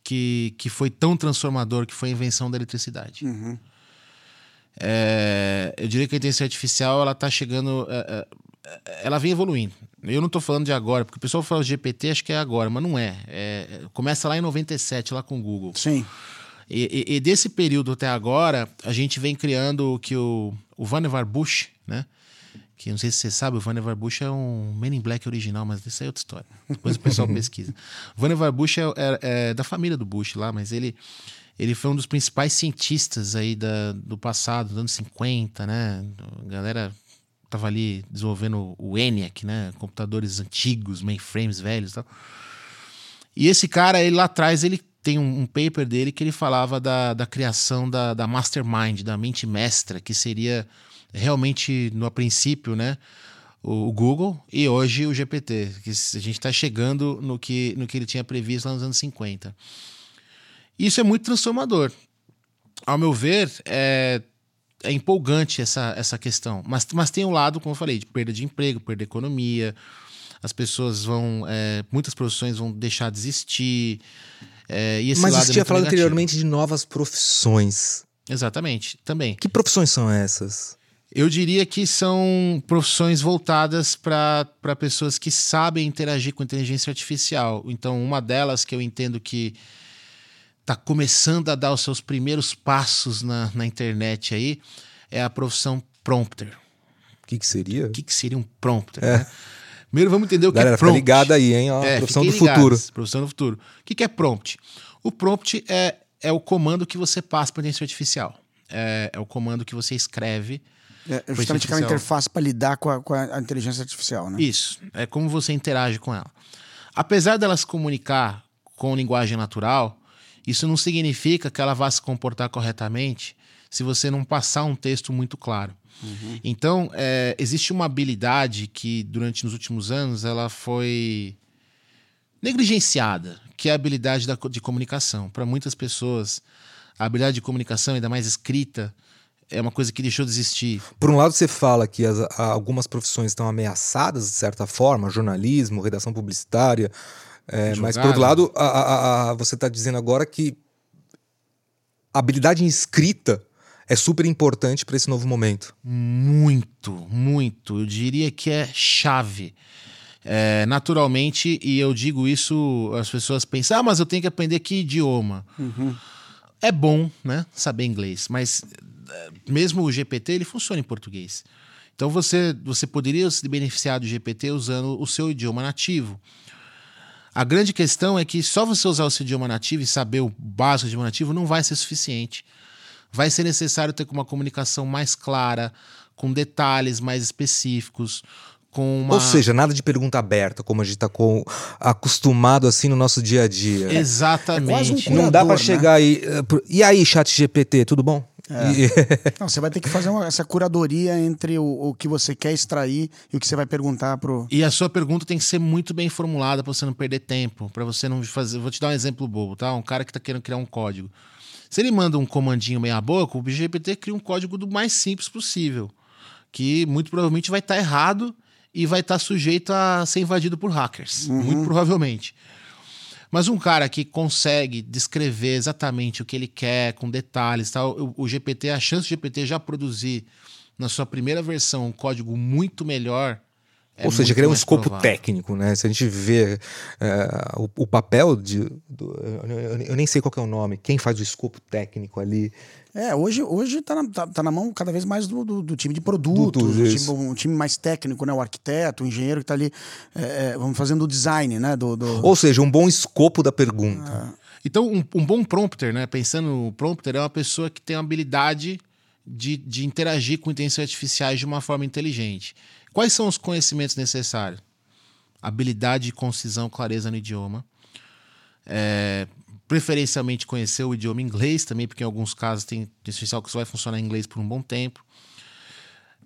que, que foi tão transformador, que foi a invenção da eletricidade. Uhum. É, eu diria que a inteligência artificial ela está chegando, é, é, ela vem evoluindo. Eu não estou falando de agora, porque o pessoal fala GPT, acho que é agora, mas não é. é começa lá em 97, lá com o Google. Sim. E, e, e, desse período até agora, a gente vem criando o que o, o Vannevar Bush, né? Que não sei se você sabe, o Vannevar Bush é um Men in Black original, mas isso é outra história. Depois o pessoal (laughs) pesquisa. O Vannevar Bush é, é, é, da família do Bush lá, mas ele, ele foi um dos principais cientistas aí da, do passado, dos anos 50, né? A galera tava ali desenvolvendo o ENIAC, né? Computadores antigos, mainframes velhos e tal. E esse cara, ele lá atrás, ele tem um, um, paper dele que ele falava da, da criação da, da mastermind, da mente mestra, que seria realmente, no princípio, né? O, Google e hoje o GPT, que a gente está chegando no que, no que ele tinha previsto lá nos anos 50. Isso é muito transformador. Ao meu ver, é, é empolgante essa, essa questão. Mas, mas tem um lado, como eu falei, de perda de emprego, perda de economia. As pessoas vão. É, muitas profissões vão deixar de existir. É, e esse mas lado você é tinha falado negativo. anteriormente de novas profissões. Exatamente, também. Que profissões são essas? Eu diria que são profissões voltadas para pessoas que sabem interagir com inteligência artificial. Então, uma delas que eu entendo que está começando a dar os seus primeiros passos na, na internet aí é a profissão prompter. O que, que seria? O que, que seria um prompter? É. Né? Primeiro vamos entender o que Galera, é prompt. Fica ligada aí, hein? Ó, é, profissão do ligados, futuro. Profissão do futuro. O que, que é prompt? O prompt é, é o comando que você passa para a inteligência artificial. É, é o comando que você escreve é, é justamente aquela interface para lidar com a, com a, inteligência artificial, né? Isso. É como você interage com ela. Apesar dela se comunicar com linguagem natural, isso não significa que ela vá se comportar corretamente se você não passar um texto muito claro. Uhum. Então, é, existe uma habilidade que, durante os últimos anos, ela foi negligenciada, que é a habilidade da, de comunicação. Para muitas pessoas, a habilidade de comunicação, ainda mais escrita, é uma coisa que deixou de existir. Por um lado, você fala que as, algumas profissões estão ameaçadas, de certa forma, jornalismo, redação publicitária, é, mas por outro lado, a, a, a, você está dizendo agora que a habilidade em escrita é super importante para esse novo momento. Muito, muito. Eu diria que é chave. É, naturalmente, e eu digo isso, as pessoas pensam, ah, mas eu tenho que aprender que idioma. Uhum. É bom, né, saber inglês, mas mesmo o GPT, ele funciona em português. Então você, você poderia se beneficiar do GPT usando o seu idioma nativo. A grande questão é que só você usar o seu idioma nativo e saber o básico do idioma nativo não vai ser suficiente. Vai ser necessário ter uma comunicação mais clara, com detalhes mais específicos, com uma... Ou seja, nada de pergunta aberta, como a gente está acostumado assim no nosso dia a dia. Exatamente. É um Não dá para curador, né? chegar aí. eh, E aí, chat GPT, tudo bom? E- (laughs) Não, você vai ter que fazer uma- essa curadoria entre o, o que você quer extrair e o que você vai perguntar pro. E a sua pergunta tem que ser muito bem formulada para você não perder tempo, para você não fazer. Vou te dar um exemplo bobo, tá? Um cara que está querendo criar um código. Se ele manda um comandinho meia boca, o GPT cria um código do mais simples possível, que muito provavelmente vai estar errado e vai estar sujeito a ser invadido por hackers, muito provavelmente. Mas um cara que consegue descrever exatamente o que ele quer, com detalhes, tal, o, o GPT, a chance do GPT já produzir na sua primeira versão um código muito melhor. É Ou seja, criar um mais escopo provável. técnico, né? Se a gente vê eh, o, o papel de. do- eu, eu- eu nem sei qual que é o nome, quem faz o escopo técnico ali. É, hoje, hoje tá, na, tá, tá na mão cada vez mais do, do, do time de produtos, time, um time mais técnico, né? O arquiteto, o engenheiro que tá ali, é, é, vamos fazendo o design, né? Do, do... Ou seja, um bom escopo da pergunta. Então, um, um bom prompter, né? Pensando no prompter, é uma pessoa que tem a habilidade de, de interagir com inteligências artificiais de uma forma inteligente. Quais são os conhecimentos necessários? Habilidade de concisão, clareza no idioma. É, preferencialmente conhecer o idioma inglês também, porque em alguns casos tem especial que só vai funcionar em inglês por um bom tempo.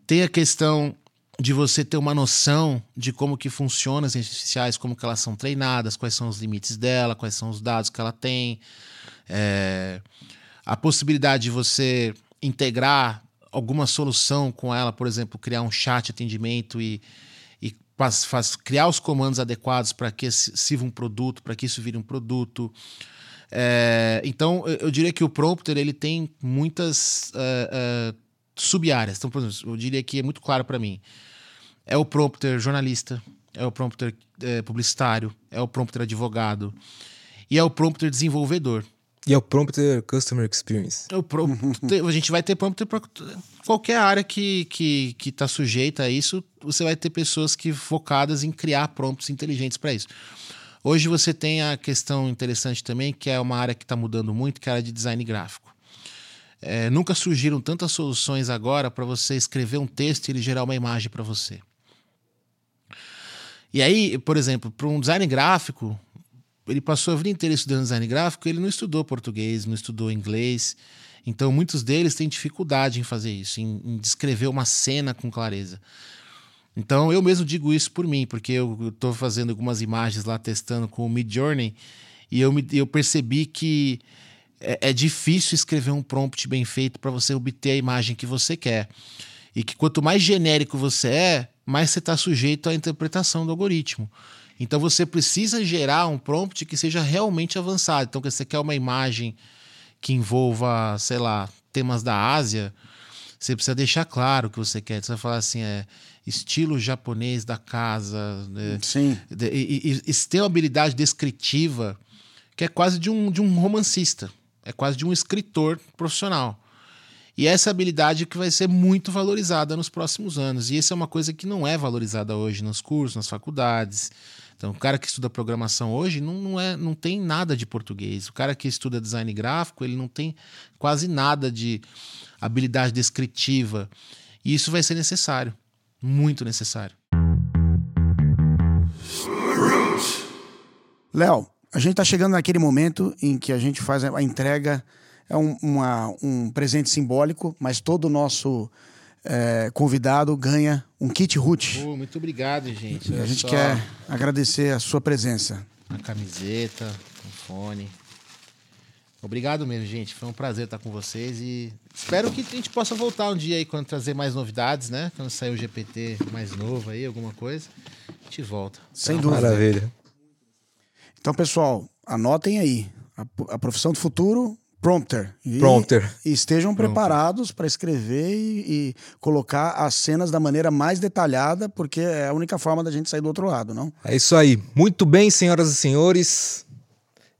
Tem a questão de você ter uma noção de como que funcionam as inteligências artificiais, como que elas são treinadas, quais são os limites dela, quais são os dados que ela tem. É, a possibilidade de você integrar alguma solução com ela, por exemplo, criar um chat atendimento e, e faz- faz- criar os comandos adequados para que sirva um produto, para que isso vire um produto. É, então, eu, diria que o prompter ele tem muitas é, é, sub-áreas. Então, por exemplo, eu diria que é muito claro para mim. É o prompter jornalista, é o prompter é, publicitário, é o prompter advogado e é o prompter desenvolvedor. E é o Prompter Customer Experience. É a gente vai ter prompter para qualquer área que está que, que tá sujeita a isso. Você vai ter pessoas que focadas em criar prompts inteligentes para isso. Hoje você tem a questão interessante também, que é uma área que está mudando muito, que é a área de design gráfico. É, nunca surgiram tantas soluções agora para você escrever um texto e ele gerar uma imagem para você. E aí, por exemplo, para um design gráfico, ele passou a vida inteira estudando design gráfico, ele não estudou português, não estudou inglês. Então, muitos deles têm dificuldade em fazer isso, em, em descrever uma cena com clareza. Então, eu mesmo digo isso por mim, porque eu estou fazendo algumas imagens lá, testando com o Midjourney, e eu, me, eu percebi que é, é difícil escrever um prompt bem feito para você obter a imagem que você quer. E que quanto mais genérico você é, mais você está sujeito à interpretação do algoritmo. Então você precisa gerar um prompt que seja realmente avançado. Então, que você quer uma imagem que envolva, sei lá, temas da Ásia, você precisa deixar claro o que você quer. Você vai falar assim, é estilo japonês da casa, né? Sim. E, e, e ter uma habilidade descritiva que é quase de um, de um romancista, é quase de um escritor profissional. E essa habilidade que vai ser muito valorizada nos próximos anos. E isso é uma coisa que não é valorizada hoje nos cursos, nas faculdades. Então, o cara que estuda programação hoje não, não, é, não tem nada de português. O cara que estuda design gráfico, ele não tem quase nada de habilidade descritiva. E isso vai ser necessário, muito necessário. Léo, a gente tá chegando naquele momento em que a gente faz a entrega, é um, uma- um presente simbólico, mas todo o nosso é, convidado ganha um kit root. Pô, muito obrigado, gente. E a gente só, quer agradecer a sua presença. A camiseta, o fone. Obrigado mesmo, gente. Foi um prazer estar com vocês e espero que a gente possa voltar um dia aí quando trazer mais novidades, né? Quando sair o GPT mais novo aí, alguma coisa, a gente volta. Sem dúvida. Maravilha. Então, pessoal, anotem aí. A, a profissão do futuro, prompter. E, Prompter. E estejam preparados para escrever e, e colocar as cenas da maneira mais detalhada, porque é a única forma da gente sair do outro lado, não? É isso aí. Muito bem, senhoras e senhores.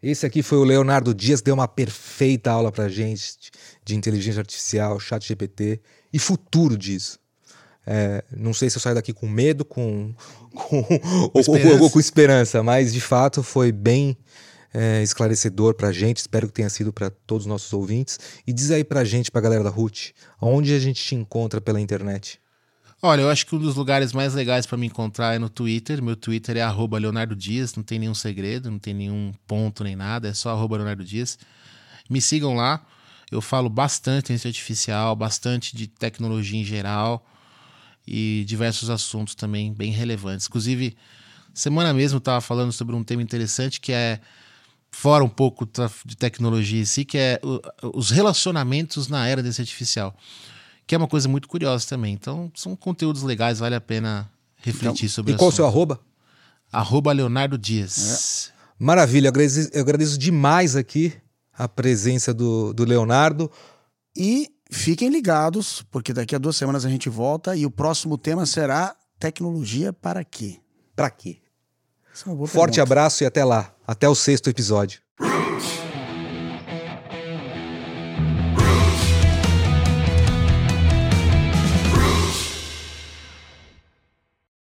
Esse aqui foi o Leonardo Dias, deu uma perfeita aula pra gente de inteligência artificial, chat GPT e futuro disso. É, não sei se eu saio daqui com medo, com, (laughs) com, com, ou, ou, ou, com esperança, mas de fato foi bem é, esclarecedor para a gente. Espero que tenha sido para todos os nossos ouvintes. E diz aí para a gente, para a galera da RUT, onde a gente te encontra pela internet? Olha, eu acho que um dos lugares mais legais para me encontrar é no Twitter. Meu Twitter é Leonardo Dias, não tem nenhum segredo, não tem nenhum ponto nem nada, é só Leonardo Dias. Me sigam lá. Eu falo bastante de inteligência artificial, bastante de tecnologia em geral e diversos assuntos também bem relevantes. Inclusive, semana mesmo eu estava falando sobre um tema interessante que é fora um pouco de tecnologia em si, que é os relacionamentos na era desse artificial, que é uma coisa muito curiosa também. Então, são conteúdos legais, vale a pena refletir então, sobre isso. E qual o seu arroba? Arroba Leonardo Dias. É. Maravilha, eu agradeço, eu agradeço demais aqui a presença do, do Leonardo. E fiquem ligados, porque daqui a duas semanas a gente volta e o próximo tema será tecnologia para quê? Para quê? É Forte pergunta. abraço e até lá. Até o sexto episódio.